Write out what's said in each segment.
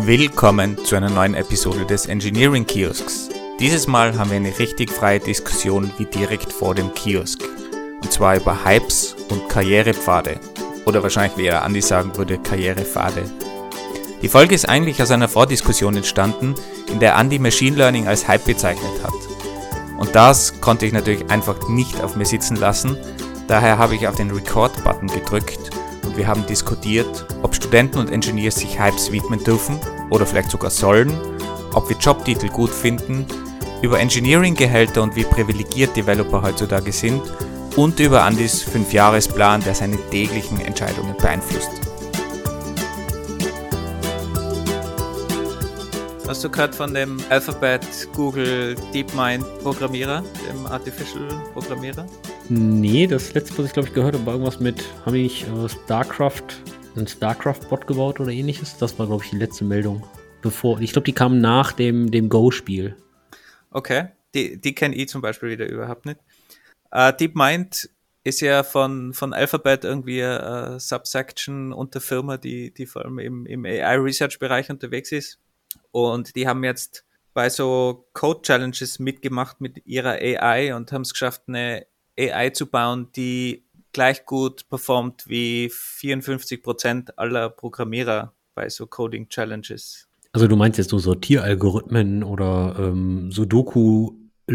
Willkommen zu einer neuen Episode des Engineering Kiosks. Dieses Mal haben wir eine richtig freie Diskussion wie direkt vor dem Kiosk. Und zwar über Hypes und Karrierepfade. Oder wahrscheinlich, wie er Andi sagen würde, Karrierepfade. Die Folge ist eigentlich aus einer Vordiskussion entstanden, in der Andy Machine Learning als Hype bezeichnet hat. Und das konnte ich natürlich einfach nicht auf mir sitzen lassen, daher habe ich auf den Record-Button gedrückt und wir haben diskutiert, ob Studenten und Engineers sich Hypes widmen dürfen oder vielleicht sogar sollen, ob wir Jobtitel gut finden, über Engineering-Gehälter und wie privilegiert Developer heutzutage sind und über Andys 5-Jahres-Plan, der seine täglichen Entscheidungen beeinflusst. Hast du gehört von dem Alphabet Google DeepMind Programmierer, dem Artificial Programmierer? Nee, das letzte, was ich glaube ich gehört habe, war irgendwas mit, haben die nicht äh, StarCraft, einen StarCraft-Bot gebaut oder ähnliches? Das war glaube ich die letzte Meldung. Bevor, ich glaube, die kam nach dem, dem Go-Spiel. Okay, die, die kenne ich zum Beispiel wieder überhaupt nicht. Uh, DeepMind ist ja von, von Alphabet irgendwie eine Subsection unter Firma, die, die vor allem im, im AI-Research-Bereich unterwegs ist. Und die haben jetzt bei so Code-Challenges mitgemacht mit ihrer AI und haben es geschafft, eine AI zu bauen, die gleich gut performt wie 54 Prozent aller Programmierer bei so Coding-Challenges. Also du meinst jetzt so Sortieralgorithmen oder ähm, Sudoku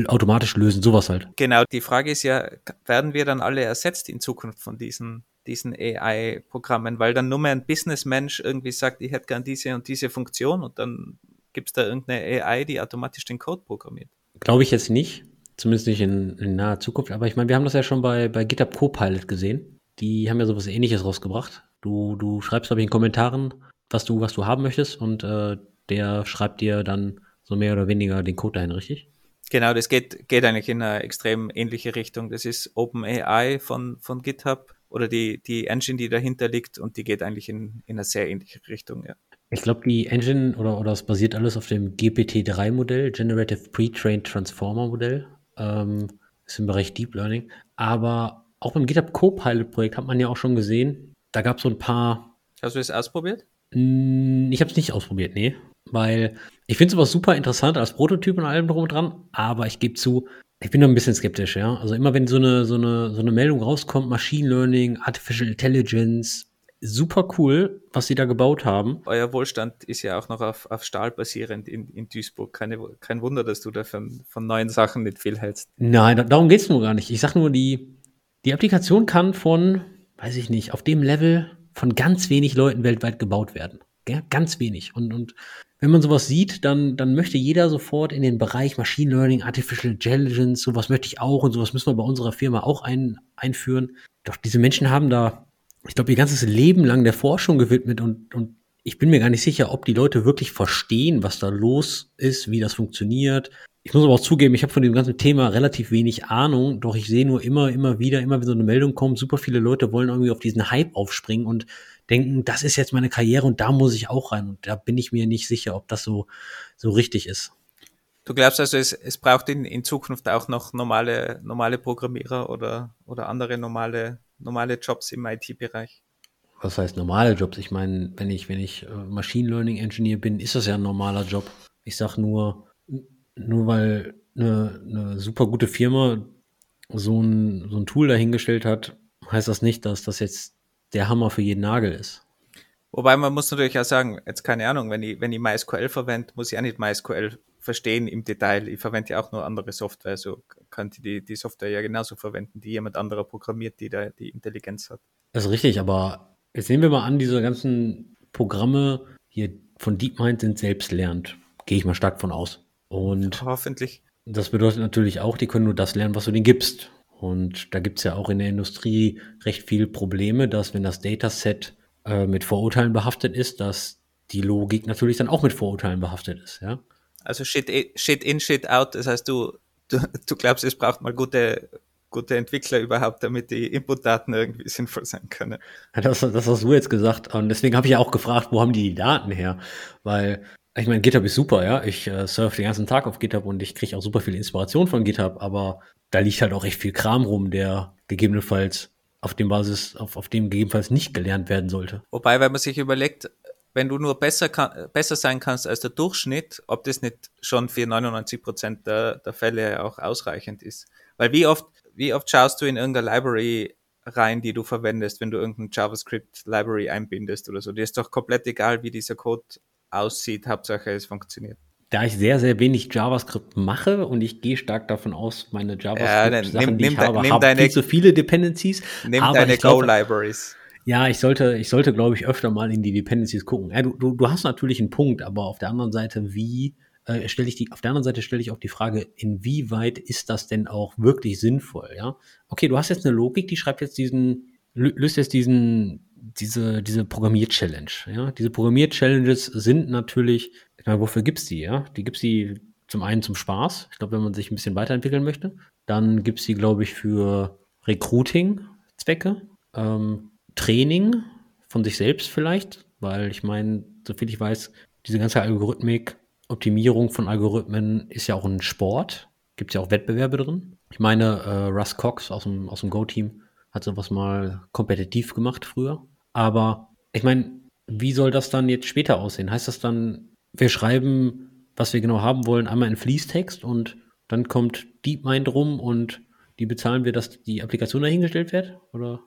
automatisch lösen, sowas halt. Genau, die Frage ist ja, werden wir dann alle ersetzt in Zukunft von diesen, diesen AI-Programmen, weil dann nur mehr ein Businessmensch irgendwie sagt, ich hätte gern diese und diese Funktion und dann gibt es da irgendeine AI, die automatisch den Code programmiert. Glaube ich jetzt nicht, zumindest nicht in, in naher Zukunft, aber ich meine, wir haben das ja schon bei, bei GitHub Copilot gesehen. Die haben ja sowas ähnliches rausgebracht. Du, du schreibst, glaube ich, in Kommentaren, was du, was du haben möchtest und äh, der schreibt dir dann so mehr oder weniger den Code dahin, richtig? Genau, das geht, geht eigentlich in eine extrem ähnliche Richtung. Das ist OpenAI von, von GitHub oder die, die Engine, die dahinter liegt und die geht eigentlich in, in eine sehr ähnliche Richtung, ja. Ich glaube, die Engine oder, oder es basiert alles auf dem GPT-3-Modell, Generative Pre-Trained Transformer-Modell. Ähm, ist im Bereich Deep Learning. Aber auch beim GitHub Copilot-Projekt hat man ja auch schon gesehen, da gab es so ein paar. Hast du es ausprobiert? Ich habe es nicht ausprobiert, nee. Weil ich finde es aber super interessant als Prototyp und allem drum und dran, aber ich gebe zu, ich bin da ein bisschen skeptisch, ja. Also immer wenn so eine, so eine, so eine Meldung rauskommt, Machine Learning, Artificial Intelligence, super cool, was sie da gebaut haben. Euer Wohlstand ist ja auch noch auf, auf Stahl basierend in, in Duisburg. Keine, kein Wunder, dass du da von, von neuen Sachen nicht viel hältst. Nein, darum geht es nur gar nicht. Ich sag nur, die, die Applikation kann von, weiß ich nicht, auf dem Level von ganz wenig Leuten weltweit gebaut werden. Ja, ganz wenig. Und, und wenn man sowas sieht, dann, dann möchte jeder sofort in den Bereich Machine Learning, Artificial Intelligence, sowas möchte ich auch und sowas müssen wir bei unserer Firma auch ein, einführen. Doch diese Menschen haben da, ich glaube, ihr ganzes Leben lang der Forschung gewidmet und, und ich bin mir gar nicht sicher, ob die Leute wirklich verstehen, was da los ist, wie das funktioniert. Ich muss aber auch zugeben, ich habe von dem ganzen Thema relativ wenig Ahnung, doch ich sehe nur immer, immer wieder, immer wenn so eine Meldung kommt, super viele Leute wollen irgendwie auf diesen Hype aufspringen und denken, das ist jetzt meine Karriere und da muss ich auch rein. Und da bin ich mir nicht sicher, ob das so, so richtig ist. Du glaubst also, es, es braucht in, in Zukunft auch noch normale, normale Programmierer oder, oder andere normale, normale Jobs im IT-Bereich? Was heißt normale Jobs? Ich meine, wenn ich, wenn ich äh, Machine Learning Engineer bin, ist das ja ein normaler Job. Ich sag nur, nur weil eine, eine super gute Firma so ein, so ein Tool dahingestellt hat, heißt das nicht, dass das jetzt der Hammer für jeden Nagel ist. Wobei man muss natürlich auch sagen, jetzt keine Ahnung, wenn ich, wenn ich MySQL verwende, muss ich auch nicht MySQL verstehen im Detail. Ich verwende ja auch nur andere Software, so könnte die, die Software ja genauso verwenden, die jemand anderer programmiert, die da die Intelligenz hat. Das ist richtig, aber jetzt nehmen wir mal an, diese ganzen Programme hier von DeepMind sind selbstlernend. Gehe ich mal stark von aus. Und hoffentlich. Das bedeutet natürlich auch, die können nur das lernen, was du denen gibst. Und da gibt es ja auch in der Industrie recht viele Probleme, dass wenn das Dataset äh, mit Vorurteilen behaftet ist, dass die Logik natürlich dann auch mit Vorurteilen behaftet ist, ja. Also shit, shit in, shit out. Das heißt, du, du, du glaubst, es braucht mal gute, gute Entwickler überhaupt, damit die Inputdaten irgendwie sinnvoll sein können. Das, das hast du jetzt gesagt. Und deswegen habe ich ja auch gefragt, wo haben die die Daten her? Weil ich meine, GitHub ist super, ja. Ich äh, surfe den ganzen Tag auf GitHub und ich kriege auch super viel Inspiration von GitHub, aber da liegt halt auch echt viel Kram rum, der gegebenenfalls auf dem Basis, auf, auf dem gegebenenfalls nicht gelernt werden sollte. Wobei, wenn man sich überlegt, wenn du nur besser, kann, besser sein kannst als der Durchschnitt, ob das nicht schon für 99 Prozent der, der Fälle auch ausreichend ist. Weil wie oft, wie oft schaust du in irgendeine Library rein, die du verwendest, wenn du irgendein JavaScript-Library einbindest oder so. Dir ist doch komplett egal, wie dieser Code aussieht, Hauptsache es funktioniert. Da ich sehr, sehr wenig JavaScript mache und ich gehe stark davon aus, meine JavaScript-Sachen, ja, die ich habe, haben deine, viel zu viele Dependencies. Nimm deine Go-Libraries. Ja, ich sollte, ich sollte, glaube ich, öfter mal in die Dependencies gucken. Ja, du, du, du hast natürlich einen Punkt, aber auf der anderen Seite, wie äh, stelle ich die, auf der anderen Seite stelle ich auch die Frage, inwieweit ist das denn auch wirklich sinnvoll, ja? Okay, du hast jetzt eine Logik, die schreibt jetzt diesen, löst jetzt diesen, diese, diese Programmier-Challenge, ja? Diese Programmier-Challenges sind natürlich, ich meine, wofür gibt's die, ja? Die gibt's die zum einen zum Spaß, ich glaube, wenn man sich ein bisschen weiterentwickeln möchte, dann gibt's die, glaube ich, für Recruiting-Zwecke, ähm, Training von sich selbst vielleicht, weil ich meine, soviel ich weiß, diese ganze Algorithmik Optimierung von Algorithmen ist ja auch ein Sport. Gibt es ja auch Wettbewerbe drin. Ich meine, äh, Russ Cox aus dem, aus dem Go-Team hat sowas mal kompetitiv gemacht früher. Aber ich meine, wie soll das dann jetzt später aussehen? Heißt das dann, wir schreiben, was wir genau haben wollen, einmal in Fließtext und dann kommt DeepMind rum und die bezahlen wir, dass die Applikation dahingestellt wird? Oder?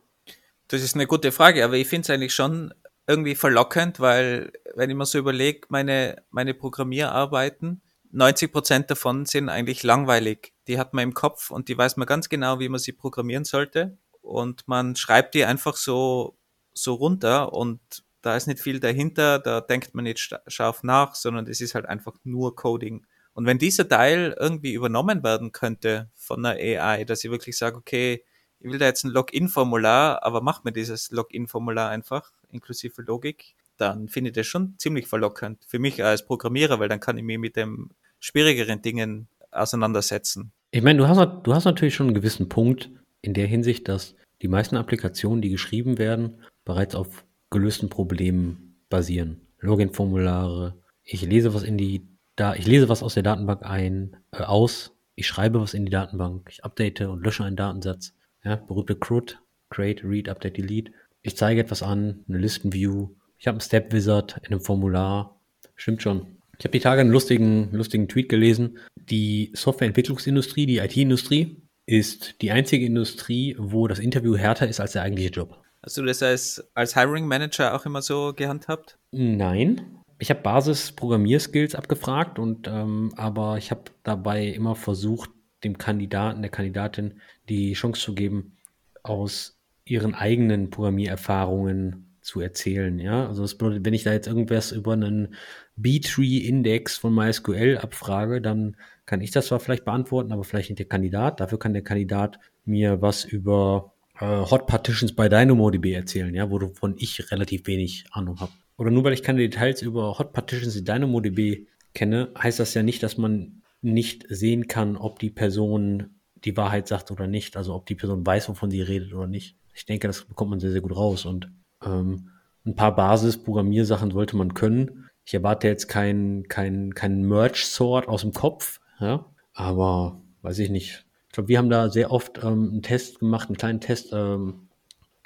Das ist eine gute Frage, aber ich finde es eigentlich schon irgendwie verlockend, weil wenn ich mir so überlege, meine, meine Programmierarbeiten, 90 Prozent davon sind eigentlich langweilig. Die hat man im Kopf und die weiß man ganz genau, wie man sie programmieren sollte. Und man schreibt die einfach so, so runter und da ist nicht viel dahinter, da denkt man nicht scharf nach, sondern es ist halt einfach nur Coding. Und wenn dieser Teil irgendwie übernommen werden könnte von einer AI, dass ich wirklich sage, okay, ich will da jetzt ein Login-Formular, aber mach mir dieses Login-Formular einfach, inklusive Logik, dann finde ich das schon ziemlich verlockend für mich als Programmierer, weil dann kann ich mich mit den schwierigeren Dingen auseinandersetzen. Ich meine, du hast, du hast natürlich schon einen gewissen Punkt in der Hinsicht, dass die meisten Applikationen, die geschrieben werden, bereits auf gelösten Problemen basieren. Login-Formulare, ich lese was in die da, ich lese was aus der Datenbank ein, äh, aus, ich schreibe was in die Datenbank, ich update und lösche einen Datensatz. Ja, berühmte CRUD, Create, Read, Update, Delete. Ich zeige etwas an, eine Listenview. Ich habe einen Step Wizard in einem Formular. Stimmt schon. Ich habe die Tage einen lustigen, lustigen Tweet gelesen. Die Softwareentwicklungsindustrie, die IT-Industrie, ist die einzige Industrie, wo das Interview härter ist als der eigentliche Job. Hast du das als, als Hiring Manager auch immer so gehandhabt? Nein. Ich habe Basis-Programmierskills abgefragt und ähm, aber ich habe dabei immer versucht, dem Kandidaten, der Kandidatin die Chance zu geben, aus ihren eigenen Programmiererfahrungen zu erzählen. Ja, also das bedeutet, wenn ich da jetzt irgendwas über einen B-Tree-Index von MySQL abfrage, dann kann ich das zwar vielleicht beantworten, aber vielleicht nicht der Kandidat. Dafür kann der Kandidat mir was über äh, Hot Partitions bei DynamoDB erzählen, ja, wovon ich relativ wenig Ahnung habe. Oder nur weil ich keine Details über Hot Partitions in DynamoDB kenne, heißt das ja nicht, dass man nicht sehen kann, ob die Person die Wahrheit sagt oder nicht. Also ob die Person weiß, wovon sie redet oder nicht. Ich denke, das bekommt man sehr, sehr gut raus. Und ähm, ein paar Basis-Programmiersachen sollte man können. Ich erwarte jetzt keinen kein, kein Merge-Sort aus dem Kopf, ja, aber weiß ich nicht. Ich glaube, wir haben da sehr oft ähm, einen Test gemacht, einen kleinen Test. Ähm,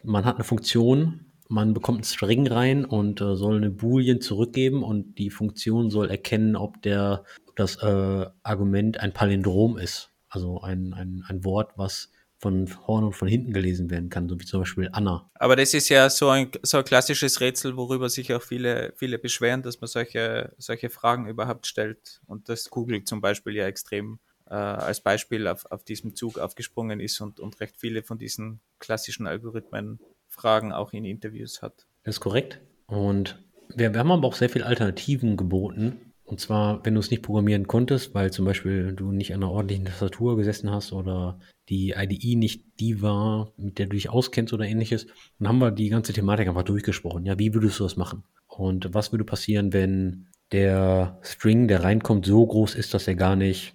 man hat eine Funktion, man bekommt einen String rein und äh, soll eine Boolean zurückgeben und die Funktion soll erkennen, ob der das äh, Argument ein Palindrom ist. Also ein, ein, ein Wort, was von vorne und von hinten gelesen werden kann, so wie zum Beispiel Anna. Aber das ist ja so ein, so ein klassisches Rätsel, worüber sich auch viele, viele beschweren, dass man solche, solche Fragen überhaupt stellt. Und dass Google zum Beispiel ja extrem äh, als Beispiel auf, auf diesem Zug aufgesprungen ist und, und recht viele von diesen klassischen Algorithmen Fragen auch in Interviews hat. Das ist korrekt. Und wir, wir haben aber auch sehr viele Alternativen geboten, und zwar, wenn du es nicht programmieren konntest, weil zum Beispiel du nicht an einer ordentlichen Tastatur gesessen hast oder die IDE nicht die war, mit der du dich auskennst oder ähnliches, dann haben wir die ganze Thematik einfach durchgesprochen. Ja, wie würdest du das machen? Und was würde passieren, wenn der String, der reinkommt, so groß ist, dass er gar nicht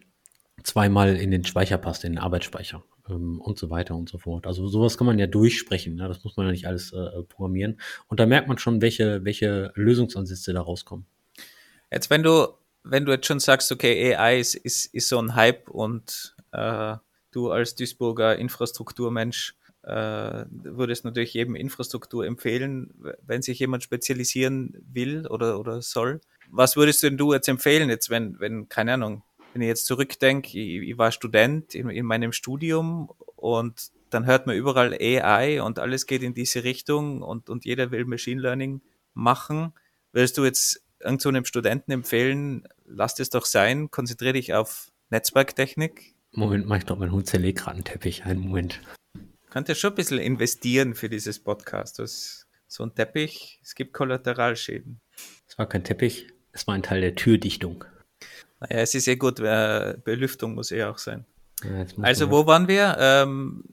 zweimal in den Speicher passt, in den Arbeitsspeicher ähm, und so weiter und so fort. Also sowas kann man ja durchsprechen. Ja? Das muss man ja nicht alles äh, programmieren. Und da merkt man schon, welche, welche Lösungsansätze da rauskommen. Jetzt, wenn du, wenn du jetzt schon sagst, okay, AI ist, ist, ist so ein Hype und äh, du als Duisburger Infrastrukturmensch äh, würdest natürlich jedem Infrastruktur empfehlen, wenn sich jemand spezialisieren will oder, oder soll. Was würdest denn du jetzt empfehlen, jetzt wenn, wenn, keine Ahnung, wenn ich jetzt zurückdenke, ich, ich war Student in, in meinem Studium und dann hört man überall AI und alles geht in diese Richtung und, und jeder will Machine Learning machen. Würdest du jetzt irgendeinem so Studenten empfehlen, lass das doch sein, konzentriere dich auf Netzwerktechnik? Moment mal, ich glaube, mein Hund zerlegt gerade einen Teppich. Einen Moment. Könnt ihr schon ein bisschen investieren für dieses Podcast. Das, so ein Teppich, es gibt Kollateralschäden. Es war kein Teppich, es war ein Teil der Türdichtung. Naja, es ist eh gut, Belüftung muss eh auch sein. Ja, also, wo waren wir? Ähm,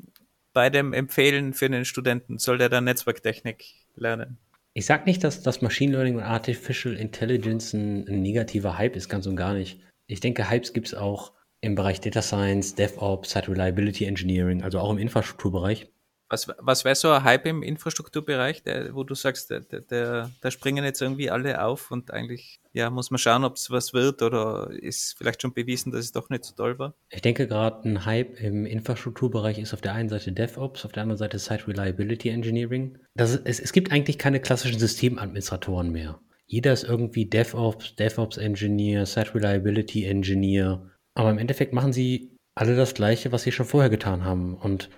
bei dem Empfehlen für einen Studenten, soll der dann Netzwerktechnik lernen? Ich sage nicht, dass das Machine Learning und Artificial Intelligence ein, ein negativer Hype ist, ganz und gar nicht. Ich denke, Hypes gibt es auch im Bereich Data Science, DevOps, Site Reliability Engineering, also auch im Infrastrukturbereich. Was, was wäre so ein Hype im Infrastrukturbereich, der, wo du sagst, der, der, da springen jetzt irgendwie alle auf und eigentlich ja, muss man schauen, ob es was wird oder ist vielleicht schon bewiesen, dass es doch nicht so toll war? Ich denke gerade ein Hype im Infrastrukturbereich ist auf der einen Seite DevOps, auf der anderen Seite Site Reliability Engineering. Das es, es gibt eigentlich keine klassischen Systemadministratoren mehr. Jeder ist irgendwie DevOps, DevOps Engineer, Site Reliability Engineer. Aber im Endeffekt machen sie alle das Gleiche, was sie schon vorher getan haben. Und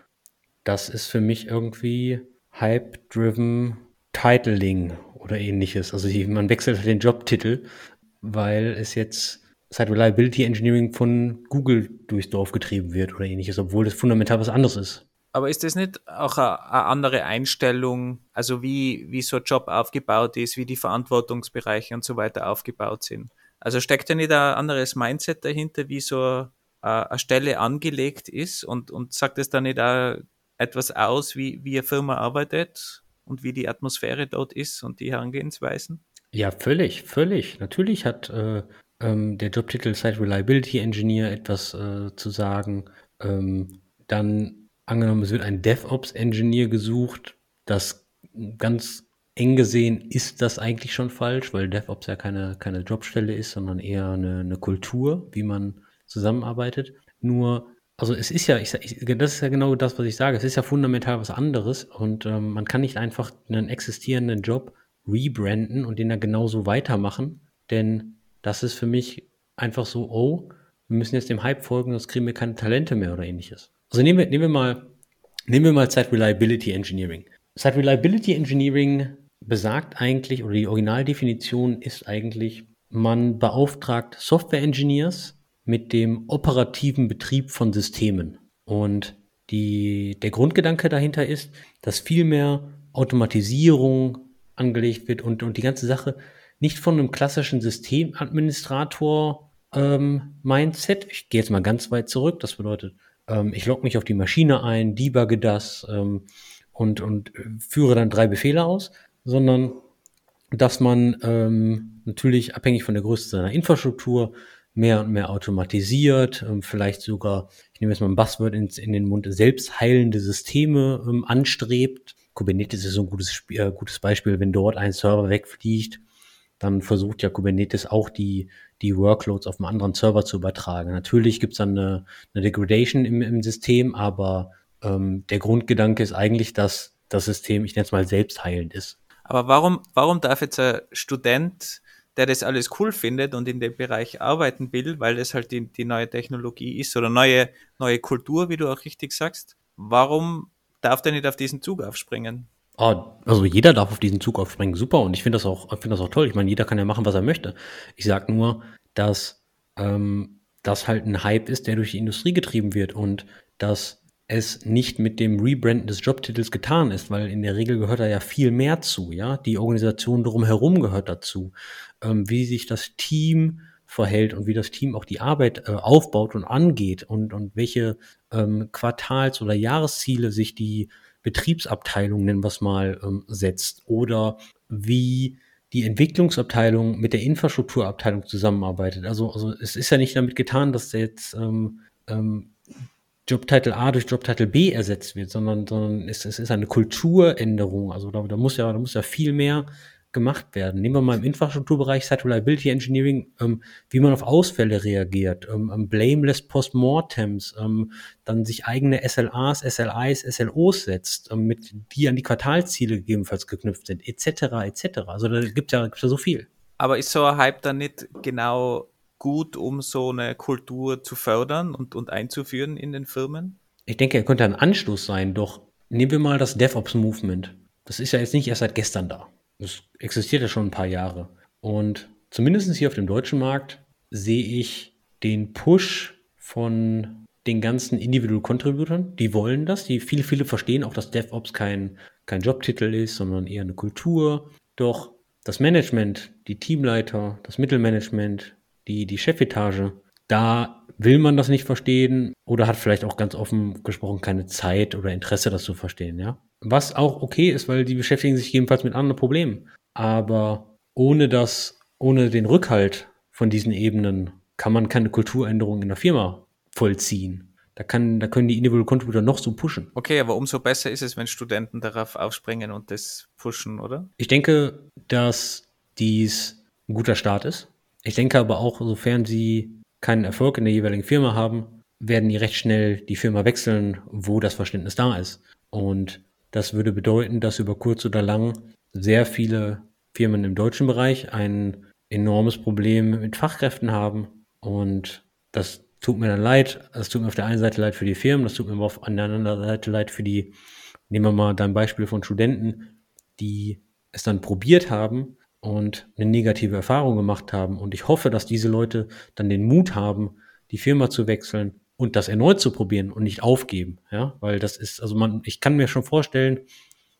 das ist für mich irgendwie Hype-driven Titling oder ähnliches. Also die, man wechselt halt den Jobtitel, weil es jetzt Site Reliability Engineering von Google durchs Dorf getrieben wird oder ähnliches, obwohl das fundamental was anderes ist. Aber ist das nicht auch eine, eine andere Einstellung, also wie, wie so ein Job aufgebaut ist, wie die Verantwortungsbereiche und so weiter aufgebaut sind? Also steckt da nicht ein anderes Mindset dahinter, wie so eine Stelle angelegt ist und, und sagt es dann nicht auch etwas aus, wie, wie eine Firma arbeitet und wie die Atmosphäre dort ist und die Herangehensweisen? Ja, völlig, völlig. Natürlich hat äh, ähm, der Jobtitel Site Reliability Engineer etwas äh, zu sagen. Ähm, dann angenommen, es wird ein DevOps Engineer gesucht. Das ganz eng gesehen ist das eigentlich schon falsch, weil DevOps ja keine, keine Jobstelle ist, sondern eher eine, eine Kultur, wie man zusammenarbeitet. Nur also es ist ja, ich, das ist ja genau das, was ich sage. Es ist ja fundamental was anderes und ähm, man kann nicht einfach einen existierenden Job rebranden und den dann genauso weitermachen, denn das ist für mich einfach so, oh, wir müssen jetzt dem Hype folgen, sonst kriegen wir keine Talente mehr oder ähnliches. Also nehmen wir, nehmen wir mal, nehmen wir mal Site Reliability Engineering. Site Reliability Engineering besagt eigentlich, oder die Originaldefinition ist eigentlich, man beauftragt Software Engineers mit dem operativen Betrieb von Systemen. Und die, der Grundgedanke dahinter ist, dass viel mehr Automatisierung angelegt wird und, und die ganze Sache nicht von einem klassischen Systemadministrator ähm. Ich gehe jetzt mal ganz weit zurück. Das bedeutet, ähm, ich logge mich auf die Maschine ein, debugge das ähm, und, und äh, führe dann drei Befehle aus, sondern dass man ähm, natürlich abhängig von der Größe seiner Infrastruktur mehr und mehr automatisiert, ähm, vielleicht sogar, ich nehme jetzt mal ein Buzzword in, den Mund, selbstheilende Systeme ähm, anstrebt. Kubernetes ist so ein gutes, äh, gutes Beispiel, wenn dort ein Server wegfliegt, dann versucht ja Kubernetes auch die, die Workloads auf einen anderen Server zu übertragen. Natürlich gibt es dann eine, eine Degradation im, im System, aber ähm, der Grundgedanke ist eigentlich, dass das System, ich nenne es mal, selbstheilend ist. Aber warum, warum darf jetzt ein Student der das alles cool findet und in dem Bereich arbeiten will, weil das halt die, die neue Technologie ist oder neue, neue Kultur, wie du auch richtig sagst. Warum darf der nicht auf diesen Zug aufspringen? Oh, also jeder darf auf diesen Zug aufspringen, super. Und ich finde das auch, das auch toll. Ich meine, jeder kann ja machen, was er möchte. Ich sage nur, dass ähm, das halt ein Hype ist, der durch die Industrie getrieben wird und dass es nicht mit dem Rebranden des Jobtitels getan ist, weil in der Regel gehört da ja viel mehr zu, ja. Die Organisation drumherum gehört dazu ähm, wie sich das Team verhält und wie das Team auch die Arbeit äh, aufbaut und angeht und, und welche ähm, Quartals- oder Jahresziele sich die Betriebsabteilung, nennen wir es mal, ähm, setzt oder wie die Entwicklungsabteilung mit der Infrastrukturabteilung zusammenarbeitet. Also, also es ist ja nicht damit getan, dass jetzt ähm, ähm, Jobtitel A durch Jobtitel B ersetzt wird, sondern, sondern es, es ist eine Kulturänderung. Also da, da muss ja, da muss ja viel mehr gemacht werden. Nehmen wir mal im Infrastrukturbereich Site Reliability Engineering, ähm, wie man auf Ausfälle reagiert, ähm, ähm blameless Postmortems, ähm, dann sich eigene SLAs, SLIs, SLOs setzt, ähm, mit die an die Quartalziele gegebenenfalls geknüpft sind, etc. etc. Also da gibt ja, gibt's ja so viel. Aber ist so ein Hype dann nicht genau gut, um so eine Kultur zu fördern und, und einzuführen in den Firmen? Ich denke, er könnte ein Anstoß sein, doch nehmen wir mal das DevOps-Movement. Das ist ja jetzt nicht erst seit gestern da. Das existiert ja schon ein paar Jahre. Und zumindest hier auf dem deutschen Markt sehe ich den Push von den ganzen Individual Contributern. Die wollen das. Die viele, viele verstehen auch, dass DevOps kein, kein Jobtitel ist, sondern eher eine Kultur. Doch das Management, die Teamleiter, das Mittelmanagement, die, die Chefetage, da will man das nicht verstehen oder hat vielleicht auch ganz offen gesprochen keine Zeit oder Interesse, das zu verstehen, ja. Was auch okay ist, weil die beschäftigen sich jedenfalls mit anderen Problemen. Aber ohne das, ohne den Rückhalt von diesen Ebenen kann man keine Kulturänderung in der Firma vollziehen. Da, kann, da können die Individual Contributor noch so pushen. Okay, aber umso besser ist es, wenn Studenten darauf aufspringen und das pushen, oder? Ich denke, dass dies ein guter Start ist. Ich denke aber auch, sofern sie keinen Erfolg in der jeweiligen Firma haben, werden die recht schnell die Firma wechseln, wo das Verständnis da ist. Und das würde bedeuten, dass über kurz oder lang sehr viele Firmen im deutschen Bereich ein enormes Problem mit Fachkräften haben. Und das tut mir dann leid. Das tut mir auf der einen Seite leid für die Firmen, das tut mir aber auf der anderen Seite leid für die, nehmen wir mal dein Beispiel von Studenten, die es dann probiert haben und eine negative Erfahrung gemacht haben. Und ich hoffe, dass diese Leute dann den Mut haben, die Firma zu wechseln und das erneut zu probieren und nicht aufgeben, ja, weil das ist, also man, ich kann mir schon vorstellen,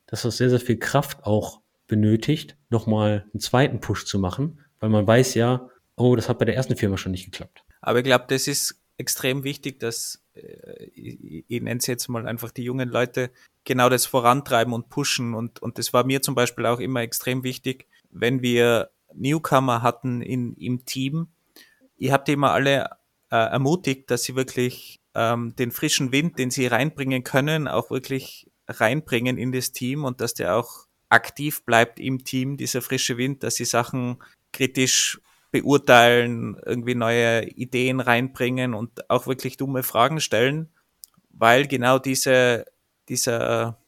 dass das sehr, sehr viel Kraft auch benötigt, nochmal einen zweiten Push zu machen, weil man weiß ja, oh, das hat bei der ersten Firma schon nicht geklappt. Aber ich glaube, das ist extrem wichtig, dass, äh, ich, ich nenne es jetzt mal einfach die jungen Leute, genau das vorantreiben und pushen. Und, und das war mir zum Beispiel auch immer extrem wichtig, wenn wir Newcomer hatten in, im Team. Ihr habt immer alle äh, ermutigt, dass sie wirklich ähm, den frischen Wind, den sie reinbringen können, auch wirklich reinbringen in das Team und dass der auch aktiv bleibt im Team, dieser frische Wind, dass sie Sachen kritisch beurteilen, irgendwie neue Ideen reinbringen und auch wirklich dumme Fragen stellen, weil genau diese, dieser,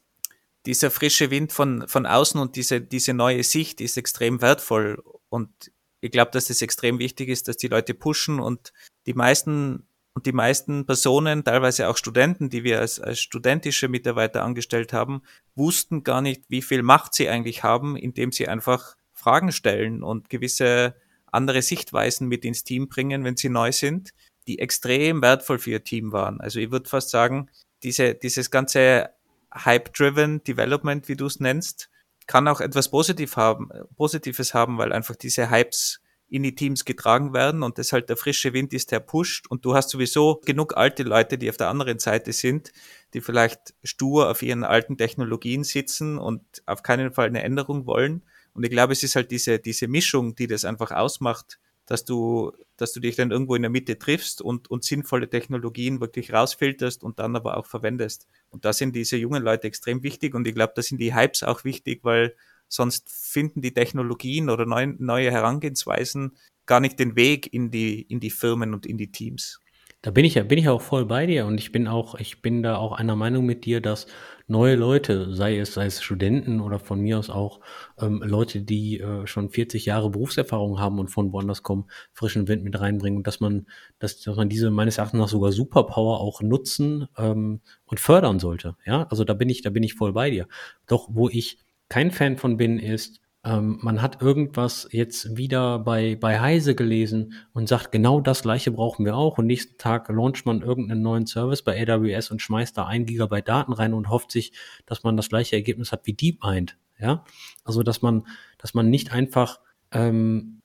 dieser frische Wind von, von außen und diese, diese neue Sicht ist extrem wertvoll. Und ich glaube, dass es extrem wichtig ist, dass die Leute pushen und die meisten und die meisten Personen, teilweise auch Studenten, die wir als, als studentische Mitarbeiter angestellt haben, wussten gar nicht, wie viel Macht sie eigentlich haben, indem sie einfach Fragen stellen und gewisse andere Sichtweisen mit ins Team bringen, wenn sie neu sind, die extrem wertvoll für ihr Team waren. Also ich würde fast sagen, diese, dieses ganze Hype-Driven Development, wie du es nennst, kann auch etwas Positiv haben, Positives haben, weil einfach diese Hypes in die Teams getragen werden und das halt der frische Wind ist, der pusht und du hast sowieso genug alte Leute, die auf der anderen Seite sind, die vielleicht stur auf ihren alten Technologien sitzen und auf keinen Fall eine Änderung wollen. Und ich glaube, es ist halt diese, diese Mischung, die das einfach ausmacht, dass du, dass du dich dann irgendwo in der Mitte triffst und, und sinnvolle Technologien wirklich rausfilterst und dann aber auch verwendest. Und da sind diese jungen Leute extrem wichtig und ich glaube, da sind die Hypes auch wichtig, weil sonst finden die Technologien oder neu, neue Herangehensweisen gar nicht den Weg in die, in die Firmen und in die Teams. Da bin ich ja, bin ich auch voll bei dir und ich bin auch, ich bin da auch einer Meinung mit dir, dass neue Leute, sei es, sei es Studenten oder von mir aus auch ähm, Leute, die äh, schon 40 Jahre Berufserfahrung haben und von woanders kommen, frischen Wind mit reinbringen und dass man, dass, dass man diese meines Erachtens nach sogar Superpower auch nutzen ähm, und fördern sollte. Ja, also da bin ich, da bin ich voll bei dir. Doch wo ich kein Fan von bin, ist, ähm, man hat irgendwas jetzt wieder bei, bei Heise gelesen und sagt, genau das gleiche brauchen wir auch. Und nächsten Tag launcht man irgendeinen neuen Service bei AWS und schmeißt da ein Gigabyte Daten rein und hofft sich, dass man das gleiche Ergebnis hat wie DeepMind. Ja, also dass man, dass man nicht einfach ähm,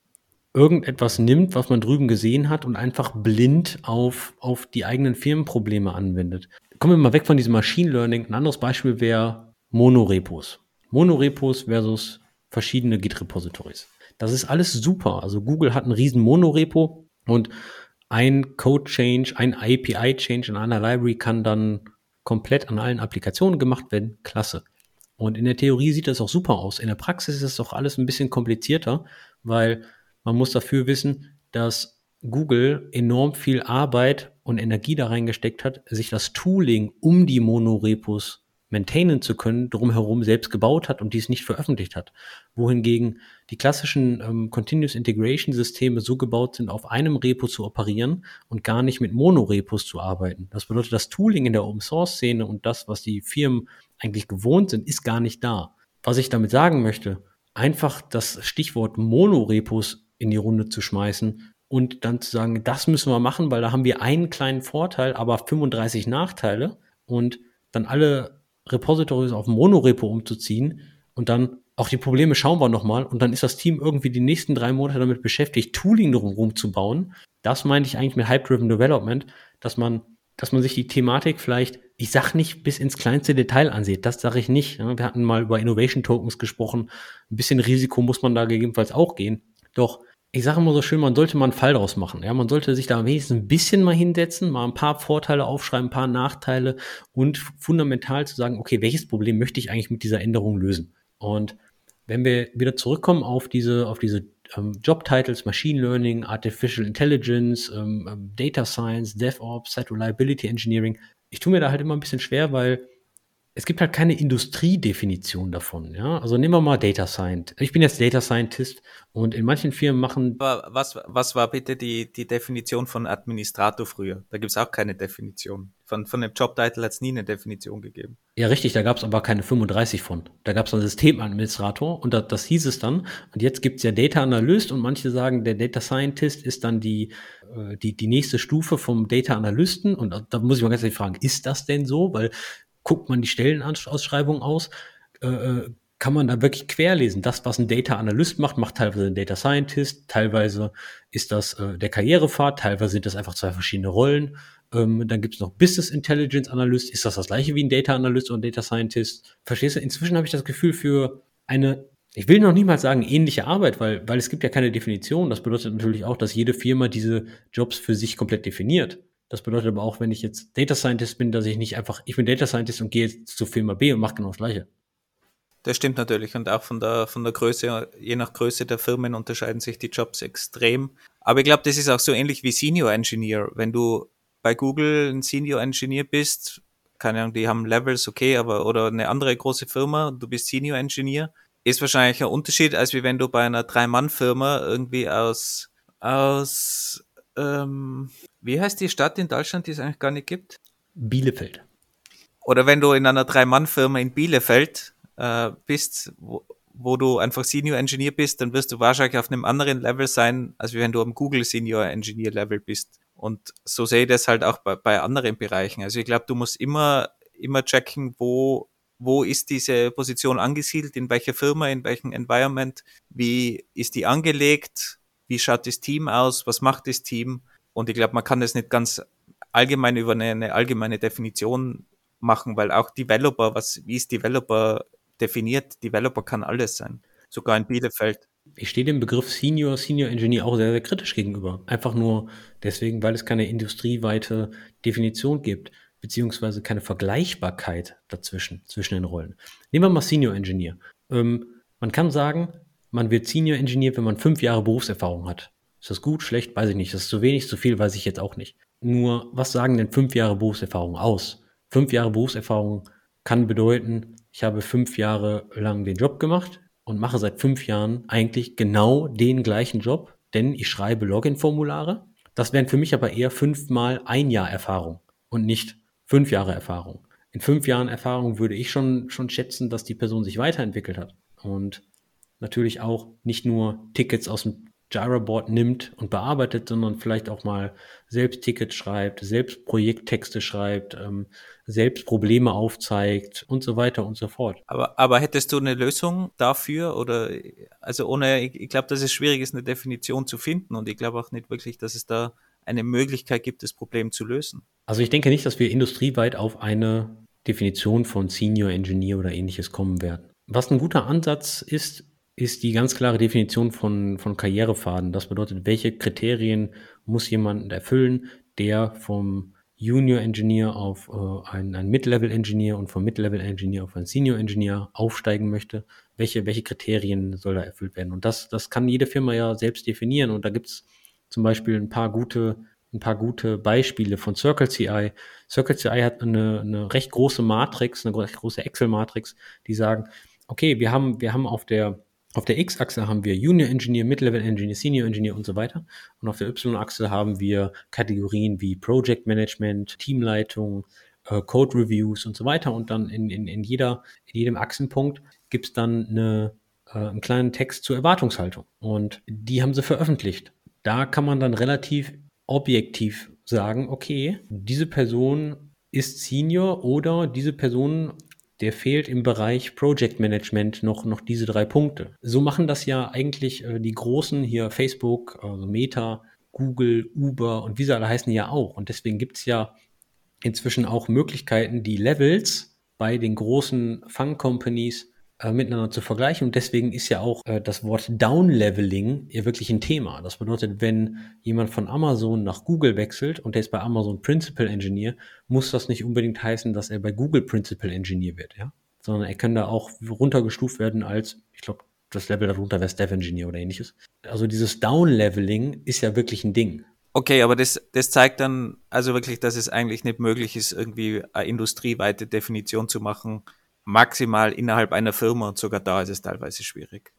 irgendetwas nimmt, was man drüben gesehen hat und einfach blind auf, auf die eigenen Firmenprobleme anwendet. Kommen wir mal weg von diesem Machine Learning. Ein anderes Beispiel wäre Monorepos. Monorepos versus verschiedene Git-Repositories. Das ist alles super. Also Google hat einen riesen Monorepo und ein Code-Change, ein API-Change in einer Library kann dann komplett an allen Applikationen gemacht werden. Klasse. Und in der Theorie sieht das auch super aus. In der Praxis ist es doch alles ein bisschen komplizierter, weil man muss dafür wissen, dass Google enorm viel Arbeit und Energie da reingesteckt hat, sich das Tooling um die Monorepos maintainen zu können, drumherum selbst gebaut hat und dies nicht veröffentlicht hat. Wohingegen die klassischen ähm, Continuous Integration Systeme so gebaut sind, auf einem Repo zu operieren und gar nicht mit Monorepos zu arbeiten. Das bedeutet, das Tooling in der Open Source Szene und das, was die Firmen eigentlich gewohnt sind, ist gar nicht da. Was ich damit sagen möchte, einfach das Stichwort Monorepos in die Runde zu schmeißen und dann zu sagen, das müssen wir machen, weil da haben wir einen kleinen Vorteil, aber 35 Nachteile und dann alle Repositories auf Monorepo umzuziehen und dann auch die Probleme schauen wir nochmal und dann ist das Team irgendwie die nächsten drei Monate damit beschäftigt, Tooling drumherum zu bauen. Das meinte ich eigentlich mit Hype-Driven Development, dass man, dass man sich die Thematik vielleicht, ich sag nicht bis ins kleinste Detail ansieht, das sage ich nicht. Wir hatten mal über Innovation Tokens gesprochen. Ein bisschen Risiko muss man da gegebenenfalls auch gehen. Doch ich sage immer so schön, man sollte mal einen Fall draus machen. Ja, man sollte sich da wenigstens ein bisschen mal hinsetzen, mal ein paar Vorteile aufschreiben, ein paar Nachteile und fundamental zu sagen, okay, welches Problem möchte ich eigentlich mit dieser Änderung lösen? Und wenn wir wieder zurückkommen auf diese, auf diese ähm, Job-Titles, Machine Learning, Artificial Intelligence, ähm, ähm Data Science, DevOps, Site Reliability Engineering, ich tue mir da halt immer ein bisschen schwer, weil es gibt halt keine Industriedefinition davon. Ja? Also nehmen wir mal Data Scientist. Ich bin jetzt Data Scientist und in manchen Firmen machen. Was, was war bitte die, die Definition von Administrator früher? Da gibt es auch keine Definition. Von, von dem Jobtitel hat es nie eine Definition gegeben. Ja, richtig, da gab es aber keine 35 von. Da gab es einen Systemadministrator und das, das hieß es dann. Und jetzt gibt es ja Data Analyst und manche sagen, der Data Scientist ist dann die, äh, die, die nächste Stufe vom Data Analysten. Und da muss ich mal ganz ehrlich fragen, ist das denn so? Weil guckt man die Stellenausschreibung aus, äh, äh, kann man da wirklich querlesen. Das, was ein Data Analyst macht, macht teilweise ein Data Scientist, teilweise ist das äh, der Karrierepfad, teilweise sind das einfach zwei verschiedene Rollen. Ähm, dann gibt es noch Business Intelligence Analyst. Ist das das gleiche wie ein Data Analyst ein Data Scientist? Verstehst du? Inzwischen habe ich das Gefühl für eine, ich will noch niemals sagen ähnliche Arbeit, weil, weil es gibt ja keine Definition. Das bedeutet natürlich auch, dass jede Firma diese Jobs für sich komplett definiert. Das bedeutet aber auch, wenn ich jetzt Data Scientist bin, dass ich nicht einfach, ich bin Data Scientist und gehe jetzt zu Firma B und mache genau das Gleiche. Das stimmt natürlich und auch von der, von der Größe, je nach Größe der Firmen unterscheiden sich die Jobs extrem. Aber ich glaube, das ist auch so ähnlich wie Senior Engineer. Wenn du bei Google ein Senior Engineer bist, keine Ahnung, die haben Levels, okay, aber oder eine andere große Firma, du bist Senior Engineer, ist wahrscheinlich ein Unterschied, als wie wenn du bei einer Drei-Mann-Firma irgendwie aus, aus ähm, wie heißt die Stadt in Deutschland, die es eigentlich gar nicht gibt? Bielefeld. Oder wenn du in einer Drei-Mann-Firma in Bielefeld äh, bist, wo, wo du einfach Senior Engineer bist, dann wirst du wahrscheinlich auf einem anderen Level sein, als wenn du am Google Senior Engineer Level bist. Und so sehe ich das halt auch bei, bei anderen Bereichen. Also ich glaube, du musst immer, immer checken, wo, wo ist diese Position angesiedelt, in welcher Firma, in welchem Environment, wie ist die angelegt, wie schaut das Team aus, was macht das Team. Und ich glaube, man kann das nicht ganz allgemein über eine, eine, allgemeine Definition machen, weil auch Developer, was, wie ist Developer definiert? Developer kann alles sein, sogar in Bielefeld. Ich stehe dem Begriff Senior, Senior Engineer auch sehr, sehr kritisch gegenüber. Einfach nur deswegen, weil es keine industrieweite Definition gibt, beziehungsweise keine Vergleichbarkeit dazwischen, zwischen den Rollen. Nehmen wir mal Senior Engineer. Ähm, man kann sagen, man wird Senior Engineer, wenn man fünf Jahre Berufserfahrung hat. Ist das gut, schlecht? Weiß ich nicht. Das ist zu wenig, zu viel, weiß ich jetzt auch nicht. Nur, was sagen denn fünf Jahre Berufserfahrung aus? Fünf Jahre Berufserfahrung kann bedeuten, ich habe fünf Jahre lang den Job gemacht und mache seit fünf Jahren eigentlich genau den gleichen Job, denn ich schreibe Login-Formulare. Das wären für mich aber eher fünfmal ein Jahr Erfahrung und nicht fünf Jahre Erfahrung. In fünf Jahren Erfahrung würde ich schon, schon schätzen, dass die Person sich weiterentwickelt hat. Und natürlich auch nicht nur Tickets aus dem Gyroboard nimmt und bearbeitet, sondern vielleicht auch mal selbst Tickets schreibt, selbst Projekttexte schreibt, ähm, selbst Probleme aufzeigt und so weiter und so fort. Aber, aber hättest du eine Lösung dafür oder also ohne, ich, ich glaube, dass es schwierig ist, eine Definition zu finden und ich glaube auch nicht wirklich, dass es da eine Möglichkeit gibt, das Problem zu lösen. Also ich denke nicht, dass wir industrieweit auf eine Definition von Senior Engineer oder ähnliches kommen werden. Was ein guter Ansatz ist, ist die ganz klare Definition von, von Karrierefaden. Das bedeutet, welche Kriterien muss jemand erfüllen, der vom Junior Engineer auf äh, einen, einen Mid-Level Engineer und vom Mid-Level Engineer auf einen Senior Engineer aufsteigen möchte, welche, welche Kriterien soll da erfüllt werden? Und das, das kann jede Firma ja selbst definieren. Und da gibt es zum Beispiel ein paar gute, ein paar gute Beispiele von Circle CI. Circle CI hat eine, eine recht große Matrix, eine recht große Excel-Matrix, die sagen, okay, wir haben, wir haben auf der auf der X-Achse haben wir Junior Engineer, Mid-Level Engineer, Senior Engineer und so weiter. Und auf der Y-Achse haben wir Kategorien wie Project Management, Teamleitung, äh, Code Reviews und so weiter. Und dann in, in, in, jeder, in jedem Achsenpunkt gibt es dann eine, äh, einen kleinen Text zur Erwartungshaltung. Und die haben sie veröffentlicht. Da kann man dann relativ objektiv sagen, okay, diese Person ist Senior oder diese Person der fehlt im Bereich Project Management noch, noch diese drei Punkte. So machen das ja eigentlich äh, die großen hier Facebook, also Meta, Google, Uber und wie sie alle heißen ja auch. Und deswegen gibt es ja inzwischen auch Möglichkeiten, die Levels bei den großen Fang-Companies äh, miteinander zu vergleichen. Und deswegen ist ja auch äh, das Wort Downleveling ja wirklich ein Thema. Das bedeutet, wenn jemand von Amazon nach Google wechselt und der ist bei Amazon Principal Engineer, muss das nicht unbedingt heißen, dass er bei Google Principal Engineer wird, ja? Sondern er kann da auch runtergestuft werden als, ich glaube, das Level darunter wäre Staff Engineer oder ähnliches. Also dieses Downleveling ist ja wirklich ein Ding. Okay, aber das, das zeigt dann also wirklich, dass es eigentlich nicht möglich ist, irgendwie eine industrieweite Definition zu machen, maximal innerhalb einer Firma und sogar da ist es teilweise schwierig.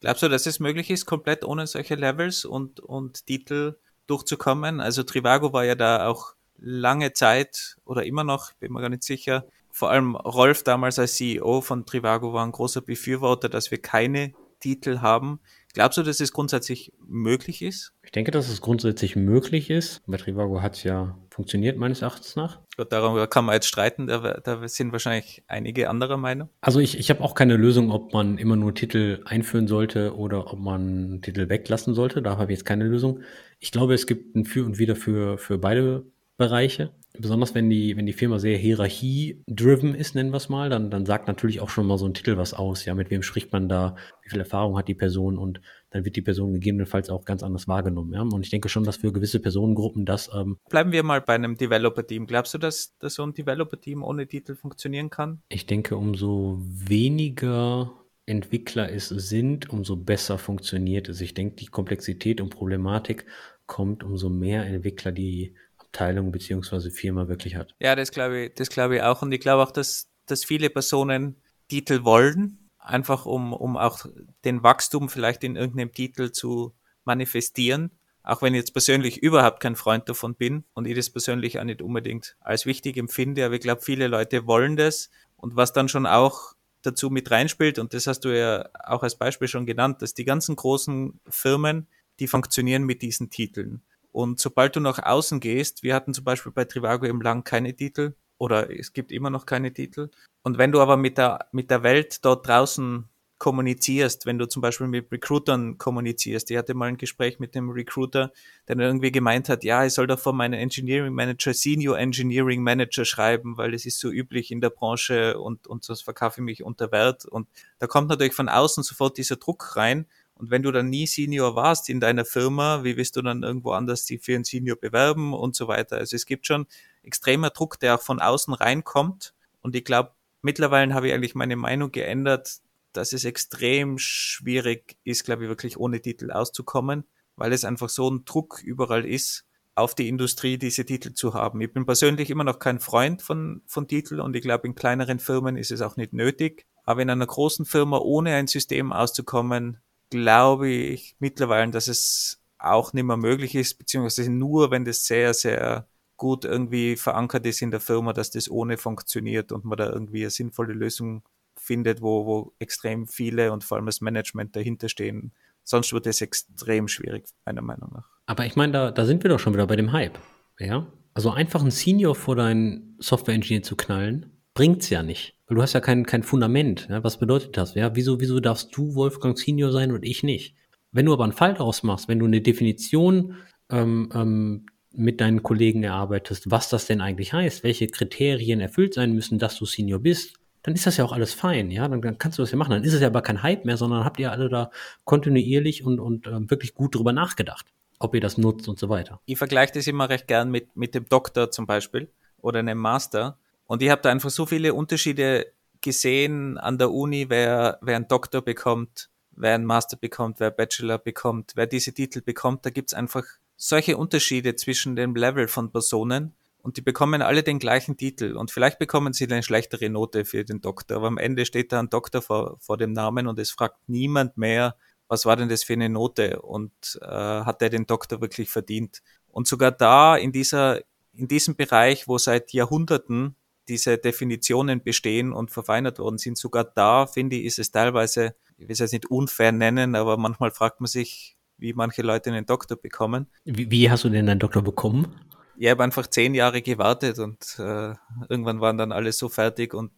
Glaubst du, dass es möglich ist, komplett ohne solche Levels und, und Titel durchzukommen? Also Trivago war ja da auch lange Zeit oder immer noch, bin mir gar nicht sicher. Vor allem Rolf damals als CEO von Trivago war ein großer Befürworter, dass wir keine Titel haben. Glaubst du, dass es grundsätzlich möglich ist? Ich denke, dass es grundsätzlich möglich ist. Bei Trivago hat es ja funktioniert, meines Erachtens nach. Gut, darüber kann man jetzt streiten, da, da sind wahrscheinlich einige anderer Meinung. Also ich, ich habe auch keine Lösung, ob man immer nur Titel einführen sollte oder ob man Titel weglassen sollte. Da habe ich jetzt keine Lösung. Ich glaube, es gibt ein Für und Wider für, für beide Bereiche. Besonders wenn die, wenn die Firma sehr hierarchie-driven ist, nennen wir es mal, dann, dann sagt natürlich auch schon mal so ein Titel was aus. Ja, mit wem spricht man da, wie viel Erfahrung hat die Person und dann wird die Person gegebenenfalls auch ganz anders wahrgenommen. Ja? Und ich denke schon, dass für gewisse Personengruppen das. Ähm Bleiben wir mal bei einem Developer-Team. Glaubst du, dass, dass so ein Developer-Team ohne Titel funktionieren kann? Ich denke, umso weniger Entwickler es sind, umso besser funktioniert es. Ich denke, die Komplexität und Problematik kommt, umso mehr Entwickler die Abteilung beziehungsweise Firma wirklich hat. Ja, das glaube ich, das glaube ich auch. Und ich glaube auch, dass, dass viele Personen Titel wollen, einfach um, um auch den Wachstum vielleicht in irgendeinem Titel zu manifestieren. Auch wenn ich jetzt persönlich überhaupt kein Freund davon bin und ich das persönlich auch nicht unbedingt als wichtig empfinde, aber ich glaube, viele Leute wollen das. Und was dann schon auch dazu mit reinspielt, und das hast du ja auch als Beispiel schon genannt, dass die ganzen großen Firmen, die funktionieren mit diesen Titeln. Und sobald du nach außen gehst, wir hatten zum Beispiel bei Trivago eben lang keine Titel oder es gibt immer noch keine Titel. Und wenn du aber mit der, mit der Welt dort draußen kommunizierst, wenn du zum Beispiel mit Recruitern kommunizierst. Ich hatte mal ein Gespräch mit dem Recruiter, der dann irgendwie gemeint hat, ja, ich soll doch von meinem Engineering Manager Senior Engineering Manager schreiben, weil es ist so üblich in der Branche und, und das verkaufe ich mich unter Wert. Und da kommt natürlich von außen sofort dieser Druck rein und wenn du dann nie Senior warst in deiner Firma, wie wirst du dann irgendwo anders die für einen Senior bewerben und so weiter? Also es gibt schon extremer Druck, der auch von außen reinkommt. Und ich glaube, mittlerweile habe ich eigentlich meine Meinung geändert, dass es extrem schwierig ist, glaube ich, wirklich ohne Titel auszukommen, weil es einfach so ein Druck überall ist, auf die Industrie diese Titel zu haben. Ich bin persönlich immer noch kein Freund von, von Titeln und ich glaube, in kleineren Firmen ist es auch nicht nötig. Aber in einer großen Firma ohne ein System auszukommen, glaube ich mittlerweile, dass es auch nicht mehr möglich ist, beziehungsweise nur, wenn das sehr, sehr gut irgendwie verankert ist in der Firma, dass das ohne funktioniert und man da irgendwie eine sinnvolle Lösung findet, wo, wo extrem viele und vor allem das Management dahinter stehen. Sonst wird es extrem schwierig, meiner Meinung nach. Aber ich meine, da, da sind wir doch schon wieder bei dem Hype. Ja? Also einfach einen Senior vor deinen Software-Engineer zu knallen, bringt's ja nicht. Weil du hast ja kein, kein Fundament. Ja? Was bedeutet das? Ja? Wieso, wieso darfst du Wolfgang Senior sein und ich nicht? Wenn du aber einen Fall daraus machst, wenn du eine Definition ähm, ähm, mit deinen Kollegen erarbeitest, was das denn eigentlich heißt, welche Kriterien erfüllt sein müssen, dass du Senior bist, dann ist das ja auch alles fein, ja, dann, dann kannst du das ja machen. Dann ist es ja aber kein Hype mehr, sondern habt ihr alle da kontinuierlich und, und äh, wirklich gut drüber nachgedacht. ob ihr das nutzt und so weiter. Ich vergleiche das immer recht gern mit, mit dem Doktor zum Beispiel oder einem Master. Und ich habe da einfach so viele Unterschiede gesehen an der Uni, wer, wer einen Doktor bekommt, wer einen Master bekommt, wer Bachelor bekommt, wer diese Titel bekommt. Da gibt's einfach solche Unterschiede zwischen dem Level von Personen und die bekommen alle den gleichen Titel und vielleicht bekommen sie eine schlechtere Note für den Doktor, aber am Ende steht da ein Doktor vor, vor dem Namen und es fragt niemand mehr, was war denn das für eine Note und äh, hat er den Doktor wirklich verdient? Und sogar da in dieser in diesem Bereich, wo seit Jahrhunderten diese Definitionen bestehen und verfeinert worden sind, sogar da finde ich, ist es teilweise, ich will es jetzt nicht unfair nennen, aber manchmal fragt man sich, wie manche Leute einen Doktor bekommen. Wie, wie hast du denn einen Doktor bekommen? ich habe einfach zehn Jahre gewartet und äh, irgendwann waren dann alle so fertig und,